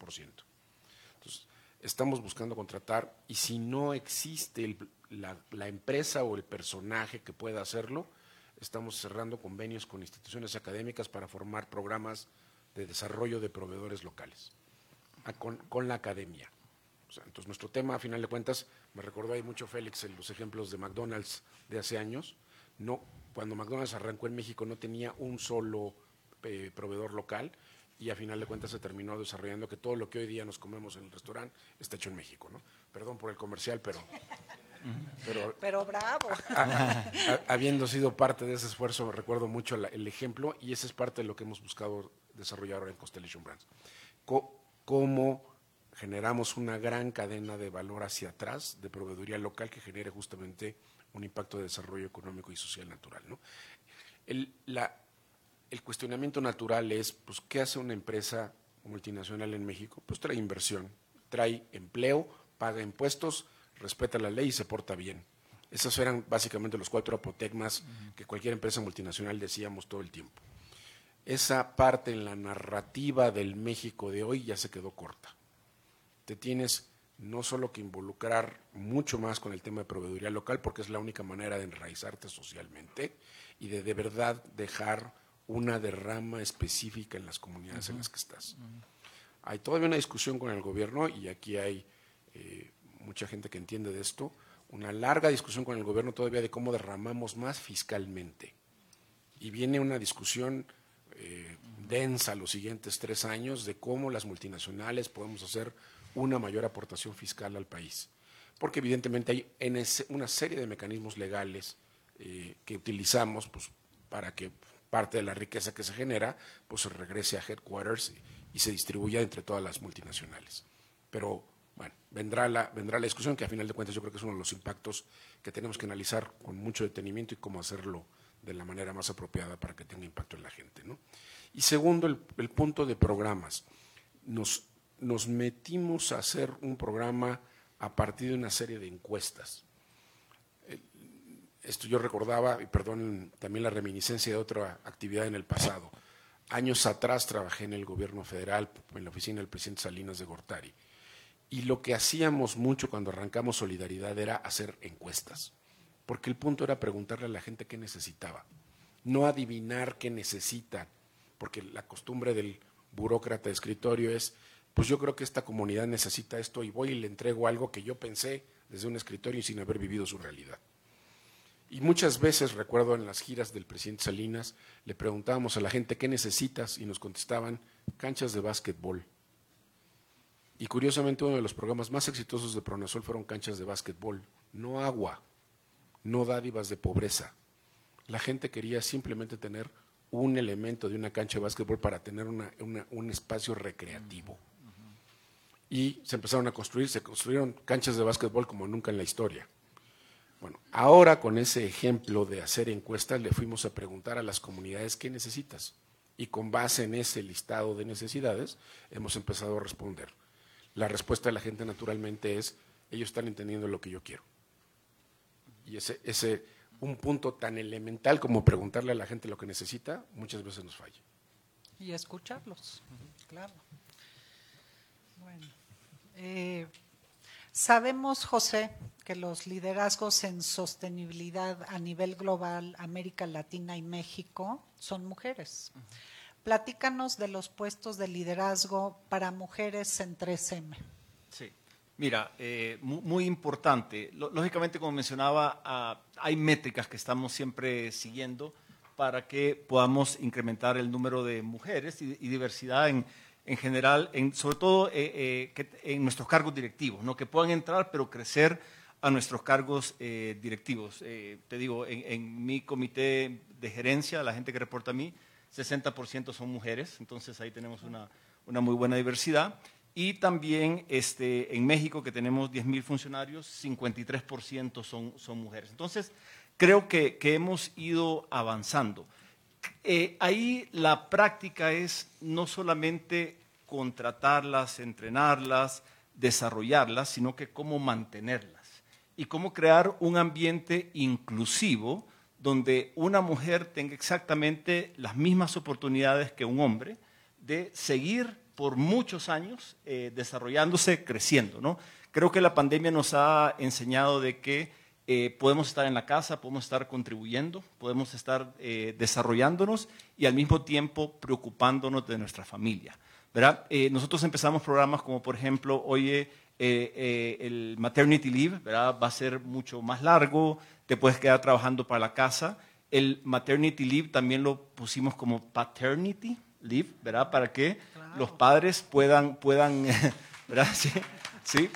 Entonces, estamos buscando contratar y si no existe la, empresa o el personaje que pueda hacerlo, estamos cerrando convenios con instituciones académicas para formar programas de desarrollo de proveedores locales con, con, la academia. entonces, nuestro tema, a final de cuentas, me recordó ahí mucho Félix en los ejemplos de McDonald's de hace años. No, cuando McDonald's arrancó en México no tenía un solo eh, proveedor local y a final de cuentas se terminó desarrollando que todo lo que hoy día nos comemos en el restaurante está hecho en México, ¿no? Perdón por el comercial, pero... Pero, pero bravo. habiendo sido parte de ese esfuerzo, recuerdo mucho el ejemplo y ese es parte de lo que hemos buscado desarrollar ahora en Constellation Brands. cómo generamos una gran cadena de valor hacia atrás de proveeduría local que genere justamente un impacto de desarrollo económico y social natural. ¿no? El, la, el cuestionamiento natural es, pues, ¿qué hace una empresa multinacional en México? Pues trae inversión, trae empleo, paga impuestos, respeta la ley y se porta bien. Esos eran básicamente los cuatro apotegmas que cualquier empresa multinacional decíamos todo el tiempo. Esa parte en la narrativa del México de hoy ya se quedó corta. Te tienes no solo que involucrar mucho más con el tema de proveeduría local, porque es la única manera de enraizarte socialmente y de de verdad dejar una derrama específica en las comunidades en las que estás. Hay todavía una discusión con el gobierno y aquí hay eh, mucha gente que entiende de esto, una larga discusión con el gobierno todavía de cómo derramamos más fiscalmente. Y viene una discusión eh, densa los siguientes tres años de cómo las multinacionales podemos hacer una mayor aportación fiscal al país. Porque evidentemente hay en una serie de mecanismos legales eh, que utilizamos pues, para que parte de la riqueza que se genera, pues se regrese a headquarters y, se distribuya entre todas las multinacionales. Pero bueno, vendrá la, vendrá la discusión que a final de cuentas yo creo que es uno de los impactos que tenemos que analizar con mucho detenimiento y cómo hacerlo de la manera más apropiada para que tenga impacto en la gente. ¿no? Y segundo, el, el punto de programas. Nos, nos metimos a hacer un programa a partir de una serie de encuestas esto yo recordaba, y perdón también la reminiscencia de otra actividad en el pasado. Años atrás trabajé en el gobierno federal, en la oficina del presidente Salinas de Gortari. Y lo que hacíamos mucho cuando arrancamos Solidaridad era hacer encuestas, porque el punto era preguntarle a la gente qué necesitaba, no adivinar qué necesita, porque la costumbre del burócrata de escritorio es, pues yo creo que esta comunidad necesita esto y voy y le entrego algo que yo pensé desde un escritorio sin haber vivido su realidad. Y muchas veces, recuerdo en las giras del presidente Salinas, le preguntábamos a la gente qué necesitas y nos contestaban canchas de básquetbol. Y curiosamente uno de los programas más exitosos de Pronasol fueron canchas de básquetbol, no agua, no dádivas de pobreza. La gente quería simplemente tener un elemento de una cancha de básquetbol para tener un espacio recreativo. Y se empezaron a construir, se construyeron canchas de básquetbol como nunca en la historia. Bueno, ahora con ese ejemplo de hacer encuestas le fuimos a preguntar a las comunidades qué necesitas y con base en ese listado de necesidades hemos empezado a responder. la respuesta de la gente naturalmente es, ellos están entendiendo lo que yo quiero. Y ese, ese, un punto tan elemental como preguntarle a la gente lo que necesita, muchas veces nos falla. Y escucharlos, claro. Bueno, eh, sabemos, José, que los liderazgos en sostenibilidad a nivel global, América Latina y México, son mujeres. Platícanos de los puestos de liderazgo para mujeres en 3M. Sí. Mira, eh, muy, importante. Lógicamente, como mencionaba, ah, hay métricas que estamos siempre siguiendo para que podamos incrementar el número de mujeres y, diversidad en, en, general, en, sobre todo eh, eh, en nuestros cargos directivos, ¿no? que puedan entrar pero crecer a nuestros cargos directivos. te digo, en, mi comité de gerencia, la gente que reporta a mí, 60% son mujeres, entonces ahí tenemos una, una muy buena diversidad. Y también este, en México, que tenemos 10.000 funcionarios, 53% son, son mujeres. Entonces, creo que, que hemos ido avanzando. Eh, ahí la práctica es no solamente contratarlas, entrenarlas, desarrollarlas, sino que cómo mantenerlas y cómo crear un ambiente inclusivo donde una mujer tenga exactamente las mismas oportunidades que un hombre de seguir por muchos años eh, desarrollándose, creciendo. ¿no? Creo que la pandemia nos ha enseñado de que eh, podemos estar en la casa, podemos estar contribuyendo, podemos estar eh, desarrollándonos y al mismo tiempo preocupándonos de nuestra familia. ¿verdad? nosotros empezamos programas como, por ejemplo, oye, el maternity leave ¿verdad? va a ser mucho más largo, te puedes quedar trabajando para la casa. El maternity leave también lo pusimos como paternity leave, ¿verdad? Para que los padres puedan, puedan, Sí,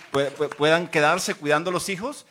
puedan quedarse cuidando a los hijos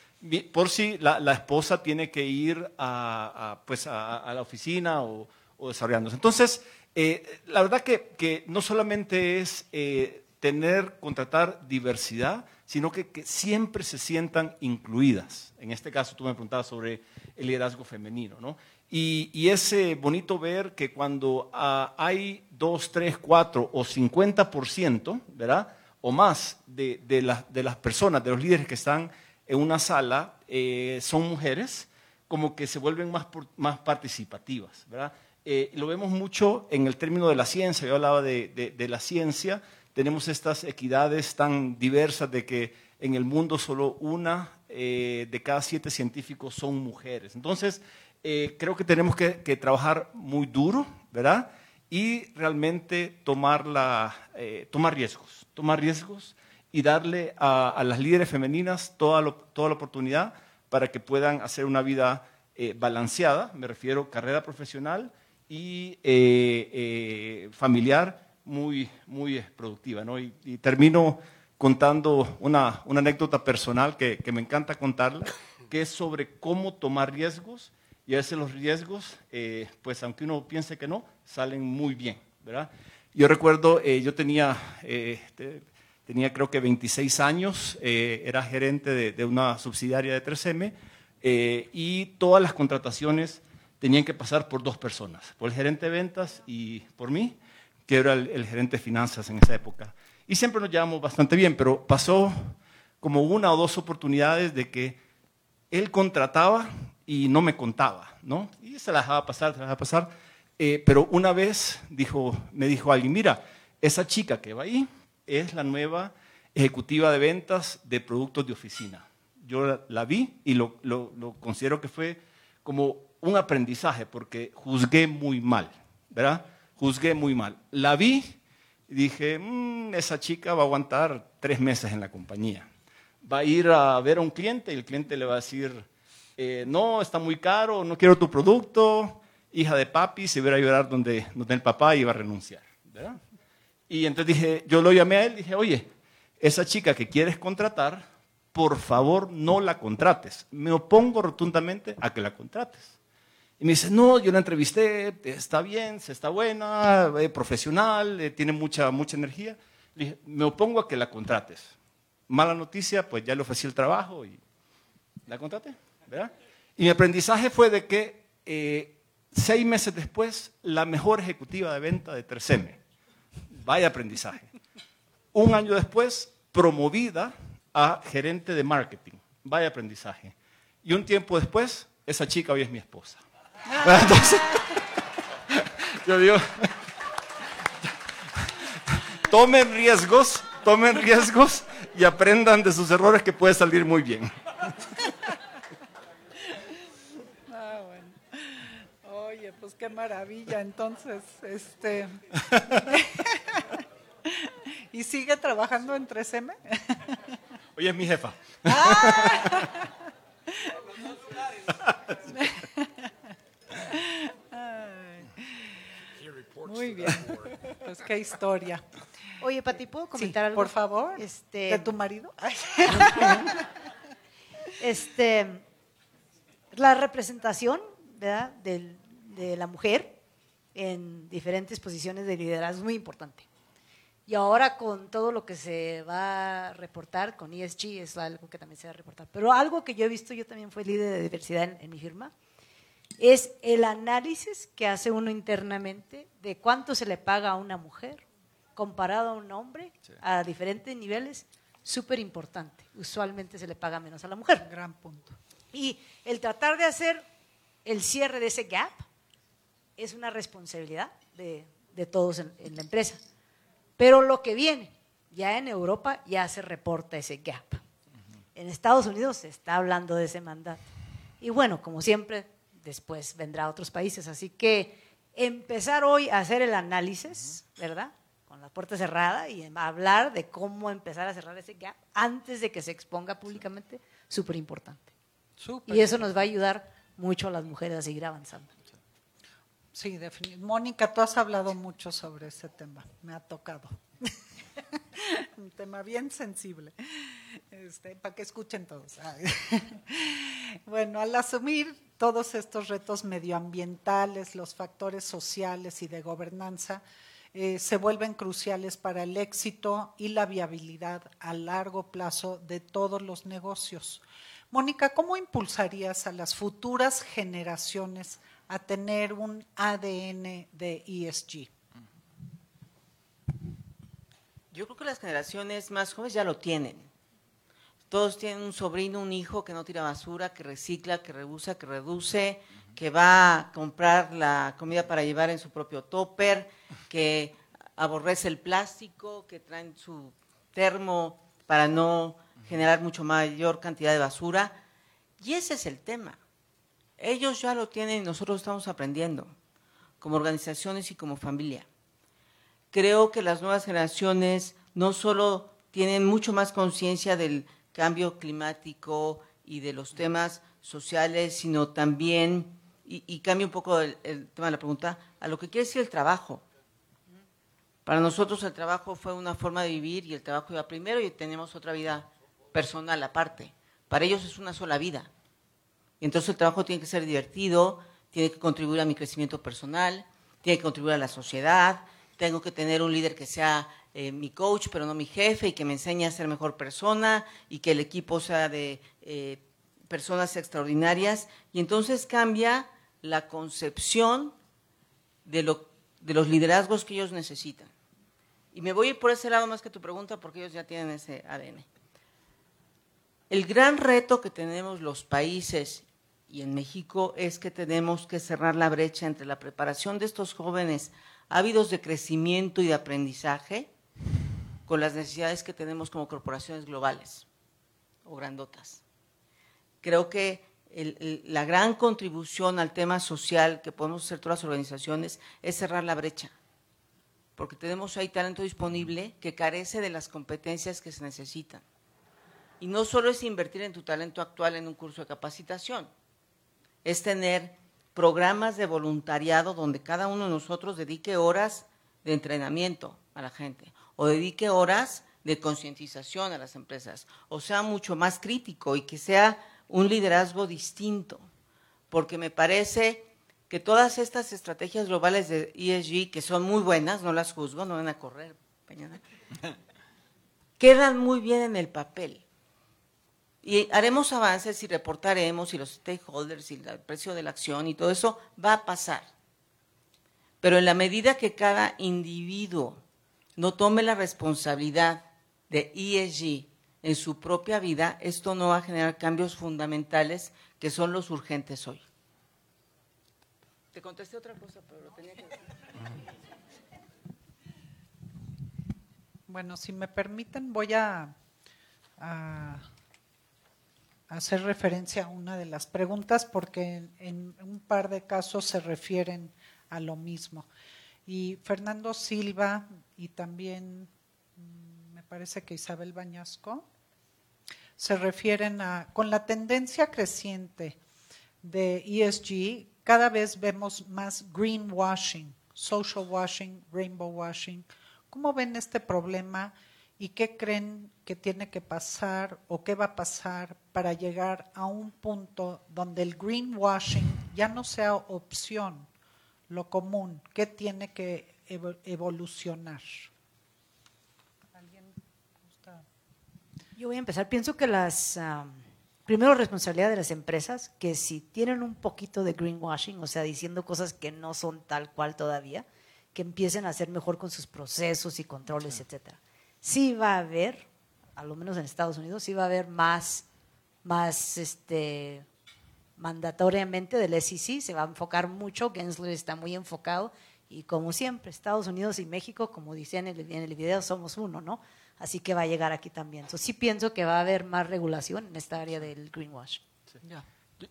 por si la, esposa tiene que ir a, pues a, la oficina o, desarrollándose. Entonces, eh, la verdad que, no solamente es eh, tener, contratar diversidad, sino que, siempre se sientan incluidas. En este caso, tú me preguntabas sobre el liderazgo femenino, ¿no? Y, es bonito ver que cuando ah, hay 2, 3, 4 o 50%, ¿verdad? O más de, las personas, de los líderes que están en una sala, eh, son mujeres, como que se vuelven más, más participativas, ¿verdad? Eh, lo vemos mucho en el término de la ciencia, yo hablaba de, la ciencia, tenemos estas equidades tan diversas de que en el mundo solo una eh, de cada siete científicos son mujeres. Entonces, eh, creo que tenemos que, trabajar muy duro, ¿verdad? Y realmente tomar, la, eh, tomar riesgos, tomar riesgos y darle a, las líderes femeninas toda, toda, la oportunidad para que puedan hacer una vida eh, balanceada, me refiero carrera profesional y familiar muy, muy productiva. ¿no? Y, termino contando una, una anécdota personal que, que me encanta contarla, que es sobre cómo tomar riesgos y a veces los riesgos, eh, pues aunque uno piense que no, salen muy bien, ¿verdad? Yo recuerdo, eh, yo tenía, eh, tenía creo que 26 años, era gerente de, una subsidiaria de 3M y todas las contrataciones tenían que pasar por dos personas, por el gerente de ventas y por mí, que era el, gerente de finanzas en esa época. Y siempre nos llevamos bastante bien, pero pasó como una o dos oportunidades de que él contrataba y no me contaba, ¿no? Y se la dejaba pasar, se la dejaba pasar. Eh, pero una vez dijo, me dijo alguien, mira, esa chica que va ahí es la nueva ejecutiva de ventas de productos de oficina. Yo la, vi y lo, lo, considero que fue como un aprendizaje porque juzgué muy mal, ¿verdad? Juzgué muy mal. La vi y dije, mm, esa chica va a aguantar tres meses en la compañía. Va a ir a ver a un cliente y el cliente le va a decir, eh, no, está muy caro, no quiero tu producto, hija de papi, se iba a llorar donde, donde el papá iba a renunciar. Y entonces dije, yo lo llamé a él y dije, oye, esa chica que quieres contratar, por favor no la contrates. Me opongo rotundamente a que la contrates. Y me dice, no, yo la entrevisté, está bien, se está buena, eh, profesional, eh, tiene mucha, mucha energía. Me opongo a que la contrates. Mala noticia, pues ya le ofrecí el trabajo y la contraté. Y mi aprendizaje fue de que eh, seis meses después, la mejor ejecutiva de venta de 3M. Vaya aprendizaje. Un año después, promovida a gerente de marketing. Vaya aprendizaje. Y un tiempo después, esa chica hoy es mi esposa. Entonces, yo digo, tomen riesgos, tomen riesgos y aprendan de sus errores que puede salir muy bien. Ah, bueno. Oye, pues qué maravilla. Entonces, este. ¿Y sigue trabajando en 3M? Oye, es mi jefa. Muy bien. Pues qué historia. Oye, Pati, ¿puedo comentar Sí, algo? por favor. Este, ¿De tu marido? Este, la representación ¿verdad? De la mujer en diferentes posiciones de liderazgo es muy importante. Y ahora con todo lo que se va a reportar con ESG es algo que también se va a reportar. Pero algo que yo he visto, yo también fui líder de diversidad en, en mi firma, es el análisis que hace uno internamente de cuánto se le paga a una mujer comparado a un hombre a diferentes niveles, súper importante. Usualmente se le paga menos a la mujer. Gran punto. Y el tratar de hacer el cierre de ese gap es una responsabilidad de, de todos en, en la empresa. Pero lo que viene, ya en Europa ya se reporta ese gap. En Estados Unidos se está hablando de ese mandato. Y bueno, como siempre, después vendrá a otros países. Así que empezar hoy a hacer el análisis, ¿verdad? Con la puerta cerrada y hablar de cómo empezar a cerrar ese gap antes de que se exponga públicamente, súper importante. Y eso nos va a ayudar mucho a las mujeres a seguir avanzando. Sí, definitivamente. Mónica, tú has hablado mucho sobre ese tema. Me ha tocado. Un tema bien sensible. Este, para que escuchen todos. Bueno, al asumir todos estos retos medioambientales, los factores sociales y de gobernanza, eh, se vuelven cruciales para el éxito y la viabilidad a largo plazo de todos los negocios. Mónica, ¿cómo impulsarías a las futuras generaciones a tener un ADN de ESG? Yo creo que las generaciones más jóvenes ya lo tienen. Todos tienen un sobrino, un hijo que no tira basura, que recicla, que reusa, que reduce, que va a comprar la comida para llevar en su propio topper, que aborrece el plástico, que traen su termo para no generar mucho mayor cantidad de basura. Y ese es el tema. Ellos ya lo tienen y nosotros estamos aprendiendo, como organizaciones y como familia creo que las nuevas generaciones no solo tienen mucho más conciencia del cambio climático y de los temas sociales, sino también, y, y cambio un poco el, el tema de la pregunta, a lo que quiere decir el trabajo. Para nosotros el trabajo fue una forma de vivir y el trabajo iba primero y tenemos otra vida personal aparte. Para ellos es una sola vida. Y entonces el trabajo tiene que ser divertido, tiene que contribuir a mi crecimiento personal, tiene que contribuir a la sociedad, tengo que tener un líder que sea eh, mi coach, pero no mi jefe, y que me enseñe a ser mejor persona, y que el equipo sea de eh, personas extraordinarias. Y entonces cambia la concepción de, lo, de los liderazgos que ellos necesitan. Y me voy por ese lado más que tu pregunta, porque ellos ya tienen ese ADN. El gran reto que tenemos los países y en México es que tenemos que cerrar la brecha entre la preparación de estos jóvenes ávidos de crecimiento y de aprendizaje con las necesidades que tenemos como corporaciones globales o grandotas. Creo que la gran contribución al tema social que podemos hacer todas las organizaciones es cerrar la brecha, porque tenemos ahí talento disponible que carece de las competencias que se necesitan. Y no solo es invertir en tu talento actual en un curso de capacitación, es tener programas de voluntariado donde cada uno de nosotros dedique horas de entrenamiento a la gente o dedique horas de concientización a las empresas o sea mucho más crítico y que sea un liderazgo distinto. Porque me parece que todas estas estrategias globales de ESG, que son muy buenas, no las juzgo, no van a correr, quedan muy bien en el papel. Y haremos avances y reportaremos y los stakeholders y el precio de la acción y todo eso va a pasar. Pero en la medida que cada individuo no tome la responsabilidad de ESG en su propia vida, esto no va a generar cambios fundamentales que son los urgentes hoy. Te contesté otra cosa, pero lo tenía que decir. Bueno, si me permiten, voy a, a hacer referencia a una de las preguntas porque en, un par de casos se refieren a lo mismo. Y Fernando Silva y también mm, me parece que Isabel Bañasco se refieren a, con la tendencia creciente de ESG, cada vez vemos más greenwashing, social washing, rainbow washing. ¿Cómo ven este problema y qué creen que tiene que pasar o qué va a pasar para llegar a un punto donde el greenwashing ya no sea opción, lo común? ¿Qué tiene que evo- evolucionar? Yo voy a empezar. Pienso que las, am, primero responsabilidad de las empresas, que si tienen un poquito de greenwashing, o sea, diciendo cosas que no son tal cual todavía, que empiecen a hacer mejor con sus procesos y controles, etcétera. Sí va a haber, a lo menos en Estados Unidos, sí va a haber más, más este, mandatoriamente del SEC, se va a enfocar mucho, Gensler está muy enfocado, y como siempre, Estados Unidos y México, como decía en el, en el video, somos uno, ¿no? Así que va a llegar aquí también. Entonces, sí pienso que va a haber más regulación en esta área del greenwash. Yo,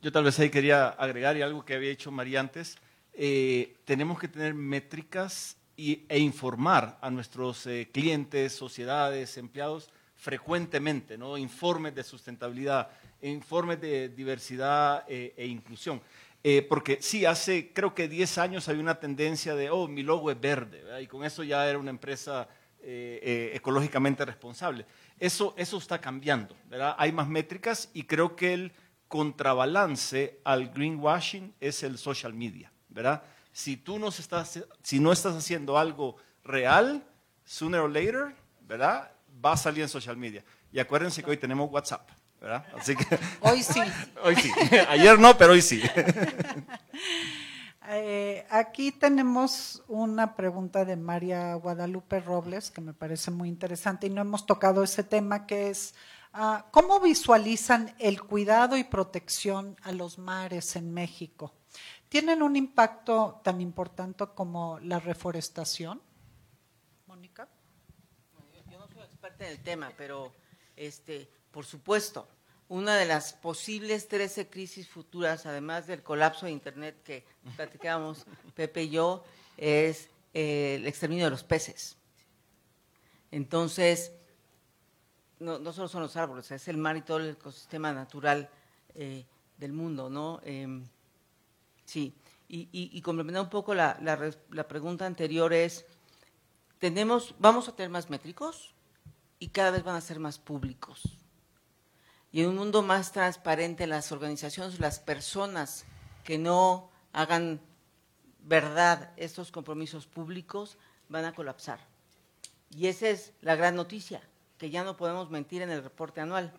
yo tal vez ahí quería agregar y algo que había dicho María antes. eh, tenemos que tener métricas y, e informar a nuestros eh, clientes, sociedades, empleados frecuentemente, ¿no? Informes de sustentabilidad, informes de diversidad eh, e inclusión. Eh, porque sí, hace creo que 10 años había una tendencia de, oh, mi logo es verde, ¿verdad? y con eso ya era una empresa eh, eh, ecológicamente responsable. Eso, eso está cambiando, ¿verdad? Hay más métricas y creo que el contrabalance al greenwashing es el social media, ¿verdad? Si tú no estás, si no estás haciendo algo real, sooner or later, ¿verdad? Va a salir en social media. Y acuérdense que hoy tenemos WhatsApp, ¿verdad? Así que Hoy sí. hoy sí. Ayer no, pero hoy sí. Eh, aquí tenemos una pregunta de María Guadalupe Robles que me parece muy interesante y no hemos tocado ese tema que es ah, ¿cómo visualizan el cuidado y protección a los mares en México? ¿Tienen un impacto tan importante como la reforestación? Mónica. Yo no soy experta en el tema, pero este, por supuesto, una de las posibles 13 crisis futuras, además del colapso de Internet que platicábamos Pepe y yo, es eh, el exterminio de los peces. Entonces, no, no solo son los árboles, es el mar y todo el ecosistema natural eh, del mundo, ¿no? Em, sí, y, y, y complementar un poco la, la pregunta anterior es, tenemos, vamos a tener más métricos y cada vez van a ser más públicos. Y en un mundo más transparente, las organizaciones, las personas que no hagan verdad estos compromisos públicos van a colapsar. Y esa es la gran noticia, que ya no podemos mentir en el reporte anual.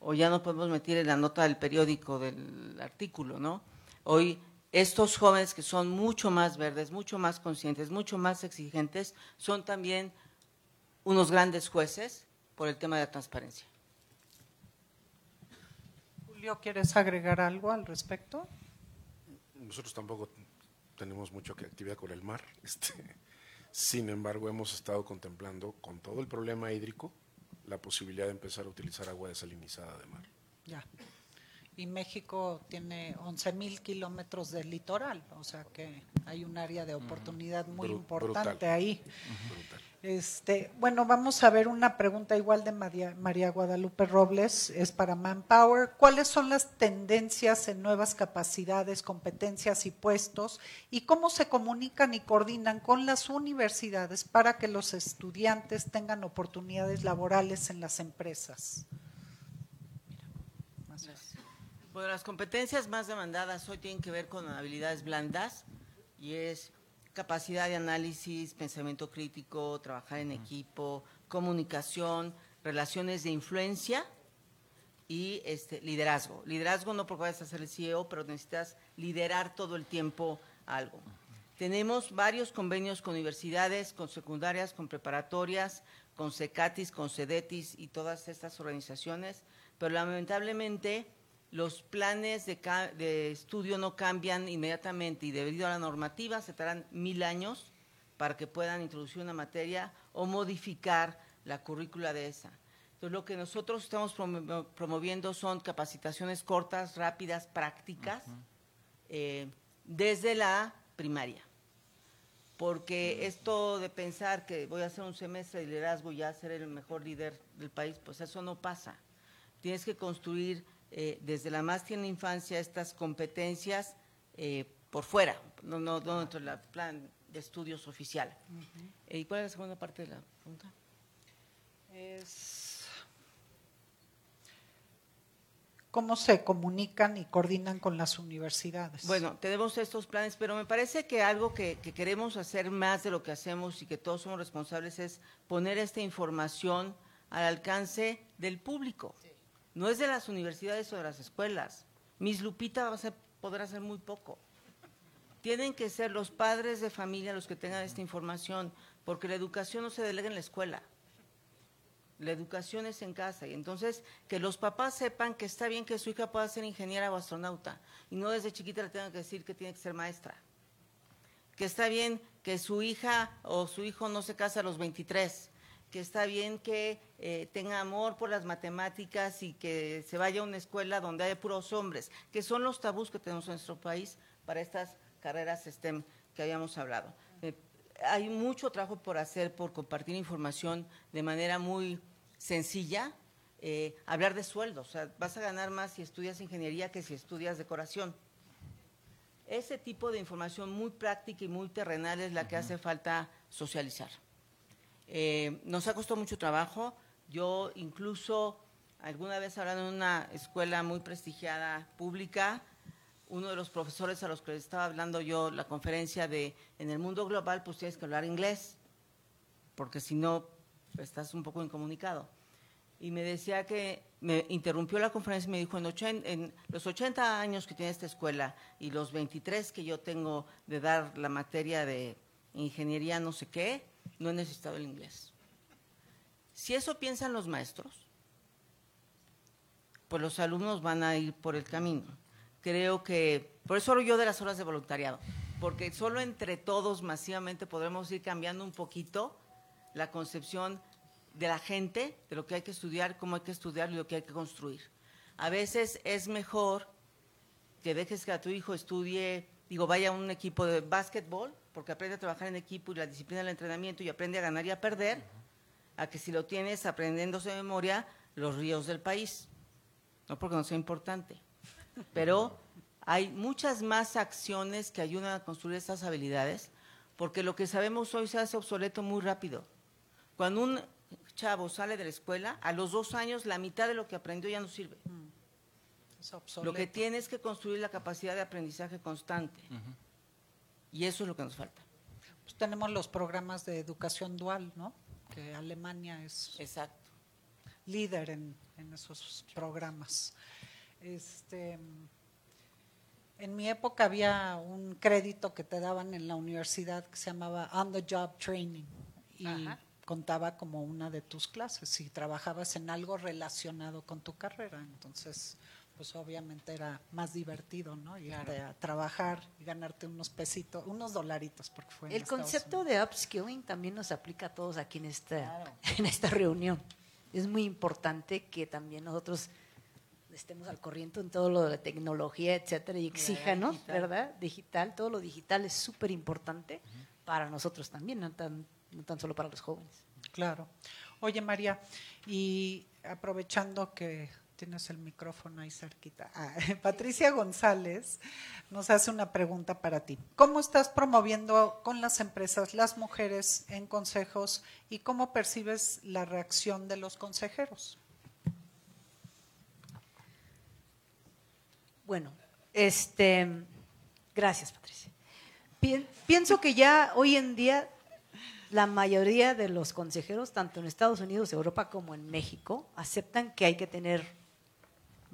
O ya no podemos mentir en la nota del periódico, del artículo, ¿no? Hoy estos jóvenes que son mucho más verdes, mucho más conscientes, mucho más exigentes, son también unos grandes jueces por el tema de la transparencia. Julio, ¿quieres agregar algo al respecto? Nosotros tampoco tenemos mucha actividad con el mar. Este, sin embargo, hemos estado contemplando con todo el problema hídrico la posibilidad de empezar a utilizar agua desalinizada de mar. Ya. Y México tiene 11 mil kilómetros de litoral, o sea que hay un área de oportunidad muy Bru- importante brutal. ahí. Brutal. Este, bueno, vamos a ver una pregunta igual de María, María Guadalupe Robles, es para Manpower. ¿Cuáles son las tendencias en nuevas capacidades, competencias y puestos? ¿Y cómo se comunican y coordinan con las universidades para que los estudiantes tengan oportunidades laborales en las empresas? Más fácil. Bueno, las competencias más demandadas hoy tienen que ver con habilidades blandas y es capacidad de análisis, pensamiento crítico, trabajar en equipo, comunicación, relaciones de influencia y este liderazgo. Liderazgo no porque vayas a ser el CEO, pero necesitas liderar todo el tiempo algo. Tenemos varios convenios con universidades, con secundarias, con preparatorias, con SECATIS, con CEDETIS y todas estas organizaciones, pero lamentablemente los planes de, de, estudio no cambian inmediatamente y debido a la normativa se tardan mil años para que puedan introducir una materia o modificar la currícula de esa. Entonces, lo que nosotros estamos promoviendo son capacitaciones cortas, rápidas, prácticas, eh, desde la primaria. Porque esto de pensar que voy a hacer un semestre de liderazgo y ya ser el mejor líder del país, pues eso no pasa. Tienes que construir eh, desde la más tierna infancia estas competencias eh, por fuera, no, no, dentro del plan de estudios oficial. ¿Y cuál es la segunda parte de la pregunta? Es cómo se comunican y coordinan con las universidades. Bueno, tenemos estos planes, pero me parece que algo que, queremos hacer más de lo que hacemos y que todos somos responsables es poner esta información al alcance del público. No es de las universidades o de las escuelas. Miss Lupita va a podrá hacer muy poco. Tienen que ser los padres de familia los que tengan esta información, porque la educación no se delega en la escuela la educación es en casa y entonces que los papás sepan que está bien que su hija pueda ser ingeniera o astronauta y no desde chiquita le tengan que decir que tiene que ser maestra. Que está bien que su hija o su hijo no se casa a los 23. Que está bien que eh, tenga amor por las matemáticas y que se vaya a una escuela donde haya puros hombres, que son los tabús que tenemos en nuestro país para estas carreras STEM que habíamos hablado. Eh, hay mucho trabajo por hacer, por compartir información de manera muy sencilla. Eh, hablar de sueldos, o sea, vas a ganar más si estudias ingeniería que si estudias decoración. Ese tipo de información muy práctica y muy terrenal es la que hace falta socializar. Eh, nos ha costado mucho trabajo. Yo incluso alguna vez hablando en una escuela muy prestigiada pública, uno de los profesores a los que les estaba hablando yo, la conferencia de en el mundo global, pues tienes que hablar inglés, porque si no, estás un poco incomunicado. Y me decía que me interrumpió la conferencia y me dijo, en, en los 80 años que tiene esta escuela y los 23 que yo tengo de dar la materia de ingeniería no sé qué, no he necesitado el inglés. Si eso piensan los maestros, pues los alumnos van a ir por el camino creo que, por eso yo de las horas de voluntariado, porque solo entre todos masivamente podremos ir cambiando un poquito la concepción de la gente, de lo que hay que estudiar, cómo hay que estudiar y lo que hay que construir. A veces es mejor que dejes que a tu hijo estudie, digo, vaya a un equipo de básquetbol, porque aprende a trabajar en equipo y la disciplina del entrenamiento y aprende a ganar y a perder, a que si lo tienes aprendiéndose de memoria los ríos del país. No porque no sea importante pero hay muchas más acciones que ayudan a construir estas habilidades, porque lo que sabemos hoy se hace obsoleto muy rápido. Cuando un chavo sale de la escuela, a los dos años la mitad de lo que aprendió ya no sirve. Mm. lo que tiene es que construir la capacidad de aprendizaje constante. Y eso es lo que nos falta. Pues tenemos los programas de educación dual, ¿no? Que Alemania es Exacto. líder en esos programas. Este, en mi época había un crédito que te daban en la universidad que se llamaba On the Job Training y contaba como una de tus clases si trabajabas en algo relacionado con tu carrera. Entonces, pues obviamente era más divertido, ¿no? Irte a trabajar y ganarte unos pesitos, unos dolaritos, porque fue. El concepto de upskilling también nos aplica a todos aquí en esta, en esta reunión. Es muy importante que también nosotros estemos al corriente en todo lo de la tecnología, etcétera, y exíjanos, ¿verdad? Digital, todo lo digital es súper importante para nosotros también, no tan, no tan solo para los jóvenes. Claro. Oye, María, y aprovechando que tienes el micrófono ahí cerquita, ah, Patricia González nos hace una pregunta para ti. ¿Cómo estás promoviendo con las empresas las mujeres en consejos y cómo percibes la reacción de los consejeros? Bueno, este, gracias Patricia. Pienso que ya hoy en día la mayoría de los consejeros, tanto en Estados Unidos, Europa como en México, aceptan que hay que tener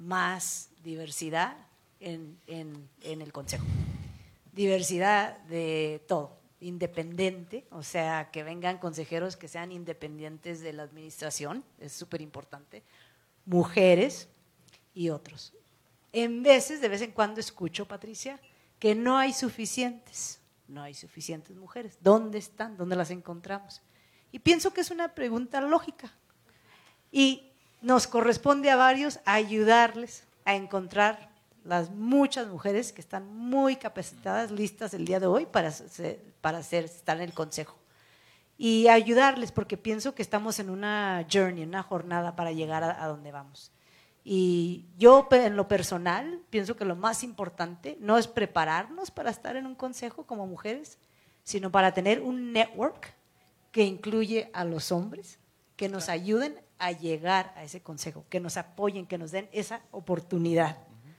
más diversidad en, el consejo. diversidad de todo, independiente, o sea, que vengan consejeros que sean independientes de la administración, es súper importante, mujeres y otros. En veces, de vez en cuando escucho, Patricia, que no hay suficientes, no hay suficientes mujeres. ¿Dónde están? ¿Dónde las encontramos? Y pienso que es una pregunta lógica. Y nos corresponde a varios ayudarles a encontrar las muchas mujeres que están muy capacitadas, listas el día de hoy para, para hacer, estar en el consejo. Y ayudarles, porque pienso que estamos en una journey, una jornada para llegar a, a donde vamos. Y yo en lo personal pienso que lo más importante no es prepararnos para estar en un consejo como mujeres, sino para tener un network que incluye a los hombres, que nos ayuden a llegar a ese consejo, que nos apoyen, que nos den esa oportunidad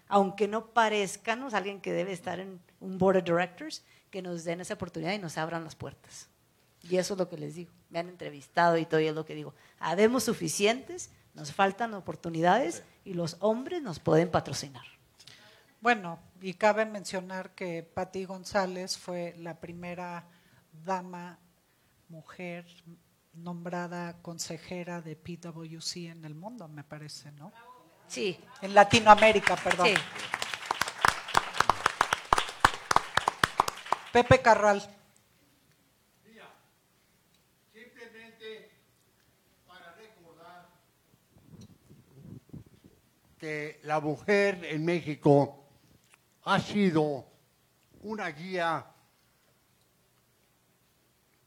aunque no parezcanos alguien que debe estar en un board of directors, que nos den esa oportunidad y nos abran las puertas. Y eso es lo que les digo. Me han entrevistado y todo y es lo que digo. Habemos suficientes, nos faltan oportunidades y los hombres nos pueden patrocinar. Bueno, y cabe mencionar que Patti González fue la primera dama mujer nombrada consejera de PwC en el mundo, me parece, ¿no? Sí. En Latinoamérica, perdón. Sí. Pepe Carral. Simplemente para recordar que la mujer en México ha sido una guía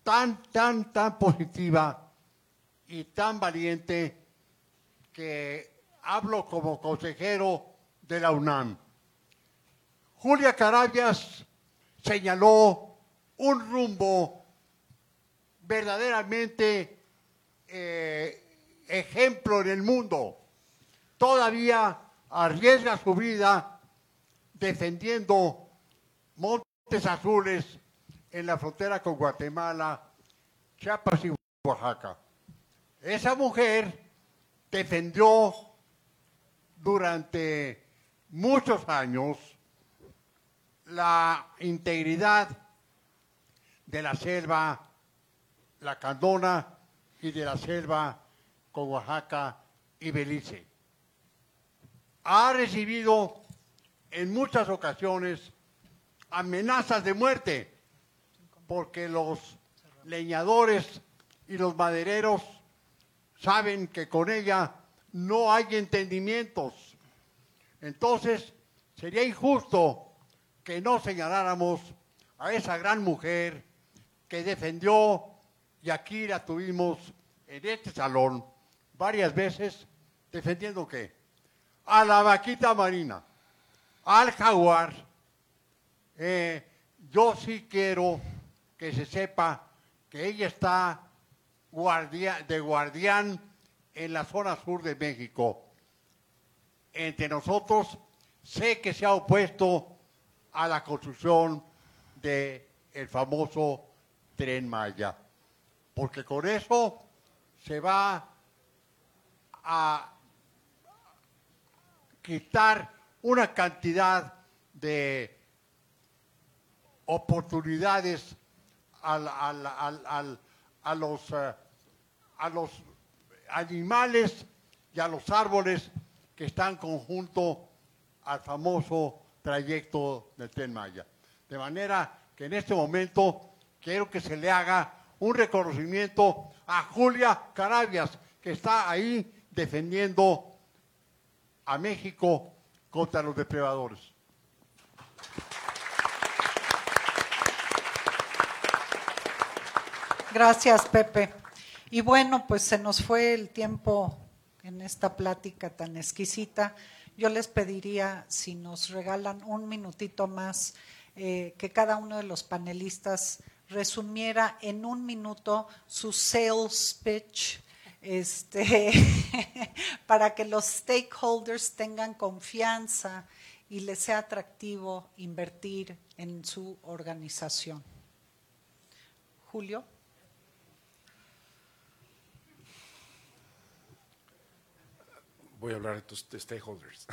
tan, tan, tan positiva y tan valiente que hablo como consejero de la UNAM. Julia Carabias señaló un rumbo verdaderamente eh, ejemplo en el mundo. Todavía arriesga su vida defendiendo Montes Azules en la frontera con Guatemala, Chiapas y Oaxaca. Esa mujer defendió durante muchos años la integridad de la selva La Candona y de la selva con Oaxaca y Belice. Ha recibido en muchas ocasiones amenazas de muerte porque los leñadores y los madereros saben que con ella no hay entendimientos. Entonces, sería injusto que no señaláramos a esa gran mujer que defendió, y aquí la tuvimos en este salón varias veces, defendiendo qué? A la vaquita marina, al jaguar. Eh, yo sí quiero que se sepa que ella está de guardián en la zona sur de México. Entre nosotros, sé que se ha opuesto a la construcción del el famoso tren Maya, porque con eso se va a quitar una cantidad de oportunidades a los, eh, a los animales y a los árboles que están conjunto al famoso trayecto del Tren Maya. De manera que en este momento quiero que se le haga un reconocimiento a Julia Carabias, que está ahí defendiendo a México contra los depredadores. Gracias, Pepe. Y bueno, pues se nos fue el tiempo en esta plática tan exquisita. Yo les pediría, si nos regalan un minutito más, eh, que cada uno de los panelistas resumiera en un minuto su sales pitch este, para que los stakeholders tengan confianza y les sea atractivo invertir en su organización. Julio. Voy a hablar de tus stakeholders.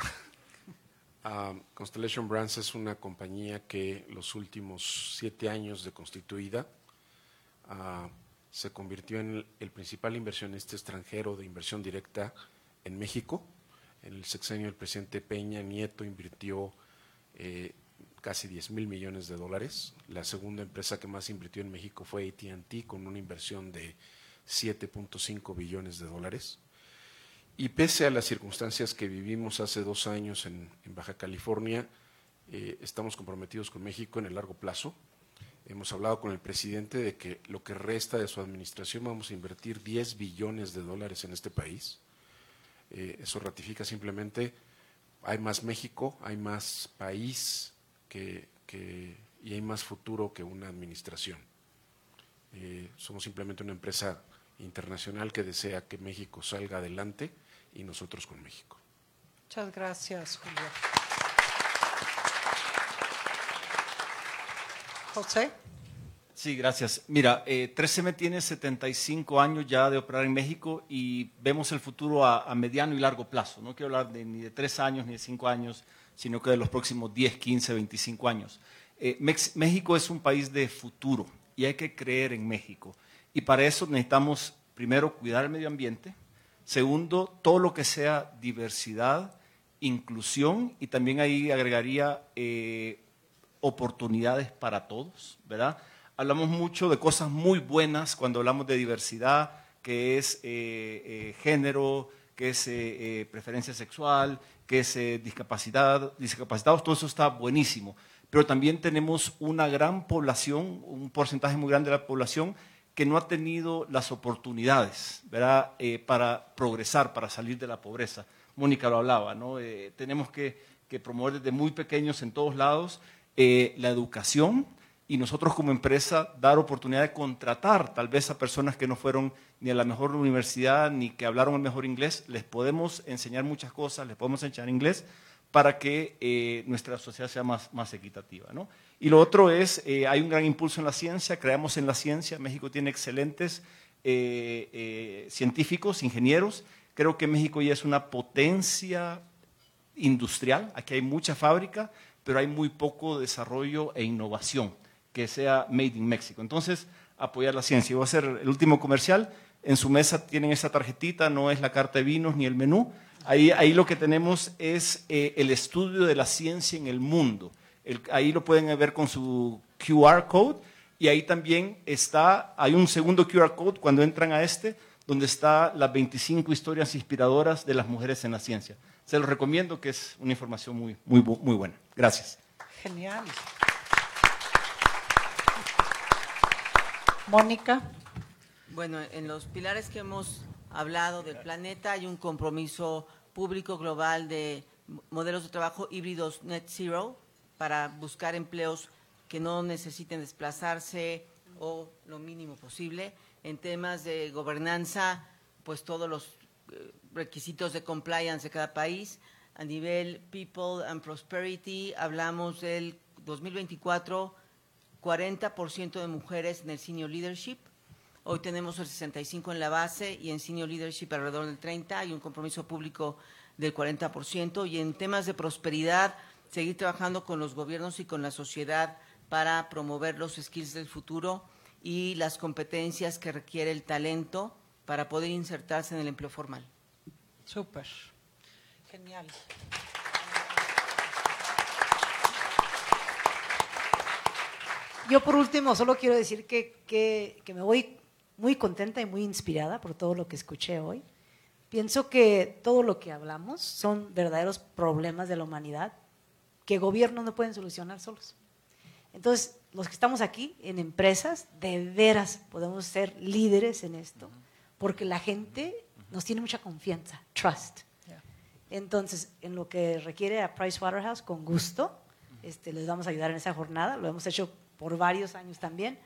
Ah, Constellation Brands es una compañía que los últimos siete años de constituida ah, se convirtió en el, el principal inversionista extranjero de inversión directa en México. En el sexenio del presidente Peña Nieto invirtió eh, casi 10 mil millones de dólares. La segunda empresa que más invirtió en México fue ATT con una inversión de 7.5 billones de dólares. Y pese a las circunstancias que vivimos hace dos años en, Baja California, eh, estamos comprometidos con México en el largo plazo. Hemos hablado con el presidente de que lo que resta de su administración vamos a invertir 10 billones de dólares en este país. Eh, eso ratifica simplemente, hay más México, hay más país que, que, y hay más futuro que una administración. Eh, somos simplemente una empresa internacional que desea que México salga adelante y nosotros con México. Muchas gracias, Julio. José. Sí, gracias. Mira, eh, 3M tiene 75 años ya de operar en México y vemos el futuro a, a, mediano y largo plazo. No quiero hablar de, ni de tres años ni de cinco años, sino que de los próximos 10, 15, 25 años. Eh, Mex México es un país de futuro y hay que creer en México. Y para eso necesitamos, primero, cuidar el medio ambiente. Segundo, todo lo que sea diversidad, inclusión y también ahí agregaría eh, oportunidades para todos, ¿verdad? Hablamos mucho de cosas muy buenas cuando hablamos de diversidad, que es eh, eh, género, que es preferencia sexual, que es discapacidad, discapacitados, todo eso está buenísimo. Pero también tenemos una gran población, un porcentaje muy grande de la población que no ha tenido las oportunidades ¿verdad? Eh, para progresar, para salir de la pobreza. Mónica lo hablaba, ¿no? tenemos que, promover desde muy pequeños en todos lados la educación, y nosotros como empresa dar oportunidad de contratar tal vez a personas que no fueron ni a la mejor universidad ni que hablaron el mejor inglés, les podemos enseñar muchas cosas, les podemos enseñar inglés para que eh, nuestra sociedad sea más, más equitativa. ¿no? Y lo otro es, eh, hay un gran impulso en la ciencia, creamos en la ciencia, México tiene excelentes eh, científicos, ingenieros, creo que México ya es una potencia industrial, aquí hay mucha fábrica, pero hay muy poco desarrollo e innovación que sea Made in Mexico. Entonces, apoyar la ciencia. Y voy a hacer el último comercial. En su mesa tienen esa tarjetita, no es la carta de vinos ni el menú. Ahí, ahí lo que tenemos es eh, el estudio de la ciencia en el mundo. El, ahí lo pueden ver con su QR code. Y ahí también está, hay un segundo QR code cuando entran a este, donde está las 25 historias inspiradoras de las mujeres en la ciencia. Se los recomiendo, que es una información muy, muy, muy buena. Gracias. Genial. Mónica. Bueno, en los pilares que hemos hablado del planeta hay un compromiso público global de modelos de trabajo híbridos net zero para buscar empleos que no necesiten desplazarse o lo mínimo posible. En temas de gobernanza, pues todos los eh, requisitos de compliance de cada país. A nivel People and Prosperity, hablamos del 2024 40% de mujeres en el senior leadership. Hoy tenemos el 65 en la base y en senior leadership alrededor del 30. Hay un compromiso público del 40%. Y en temas de prosperidad, seguir trabajando con los gobiernos y con la sociedad para promover los skills del futuro y las competencias que requiere el talento para poder insertarse en el empleo formal. Súper. Genial. Yo por último solo quiero decir que, que, que, me voy muy contenta y muy inspirada por todo lo que escuché hoy. Pienso que todo lo que hablamos son verdaderos problemas de la humanidad que gobiernos no pueden solucionar solos. Entonces, los que estamos aquí en empresas, de veras podemos ser líderes en esto, porque la gente nos tiene mucha confianza, trust. Entonces, en lo que requiere a Pricewaterhouse, con gusto, este, les vamos a ayudar en esa jornada. Lo hemos hecho por varios años también,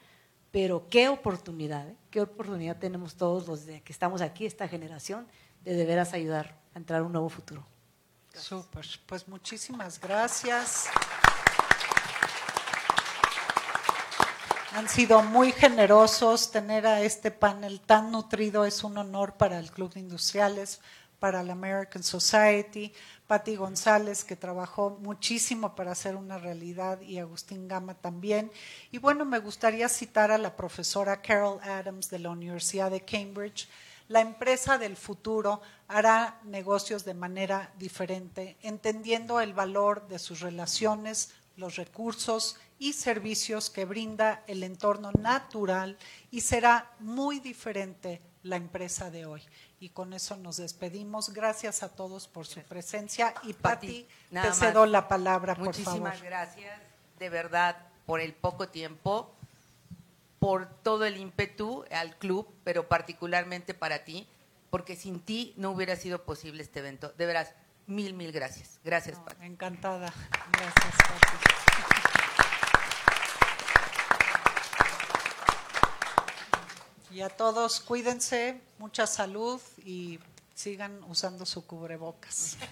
pero qué oportunidad, ¿eh? qué oportunidad tenemos todos los de que estamos aquí, esta generación, de de veras ayudar a entrar a un nuevo futuro. Súper, pues muchísimas gracias. Han sido muy generosos tener a este panel tan nutrido, es un honor para el Club de Industriales, para la American Society, Patti González, que trabajó muchísimo para hacer una realidad, y Agustín Gama también. Y bueno, me gustaría citar a la profesora Carol Adams de la Universidad de Cambridge. La empresa del futuro hará negocios de manera diferente, entendiendo el valor de sus relaciones, los recursos y servicios que brinda el entorno natural y será muy diferente la empresa de hoy. Y con eso nos despedimos. Gracias a todos por su presencia. Y Pati, Pati, te nada cedo más. la palabra, por Muchísimas favor. gracias, de verdad, por el poco tiempo, por todo el ímpetu al club, pero particularmente para ti, porque sin ti no hubiera sido posible este evento. De veras, mil, mil gracias. Gracias, No, Pati. encantada. Gracias, Pati. Y a todos, cuídense, mucha salud y sigan usando su cubrebocas.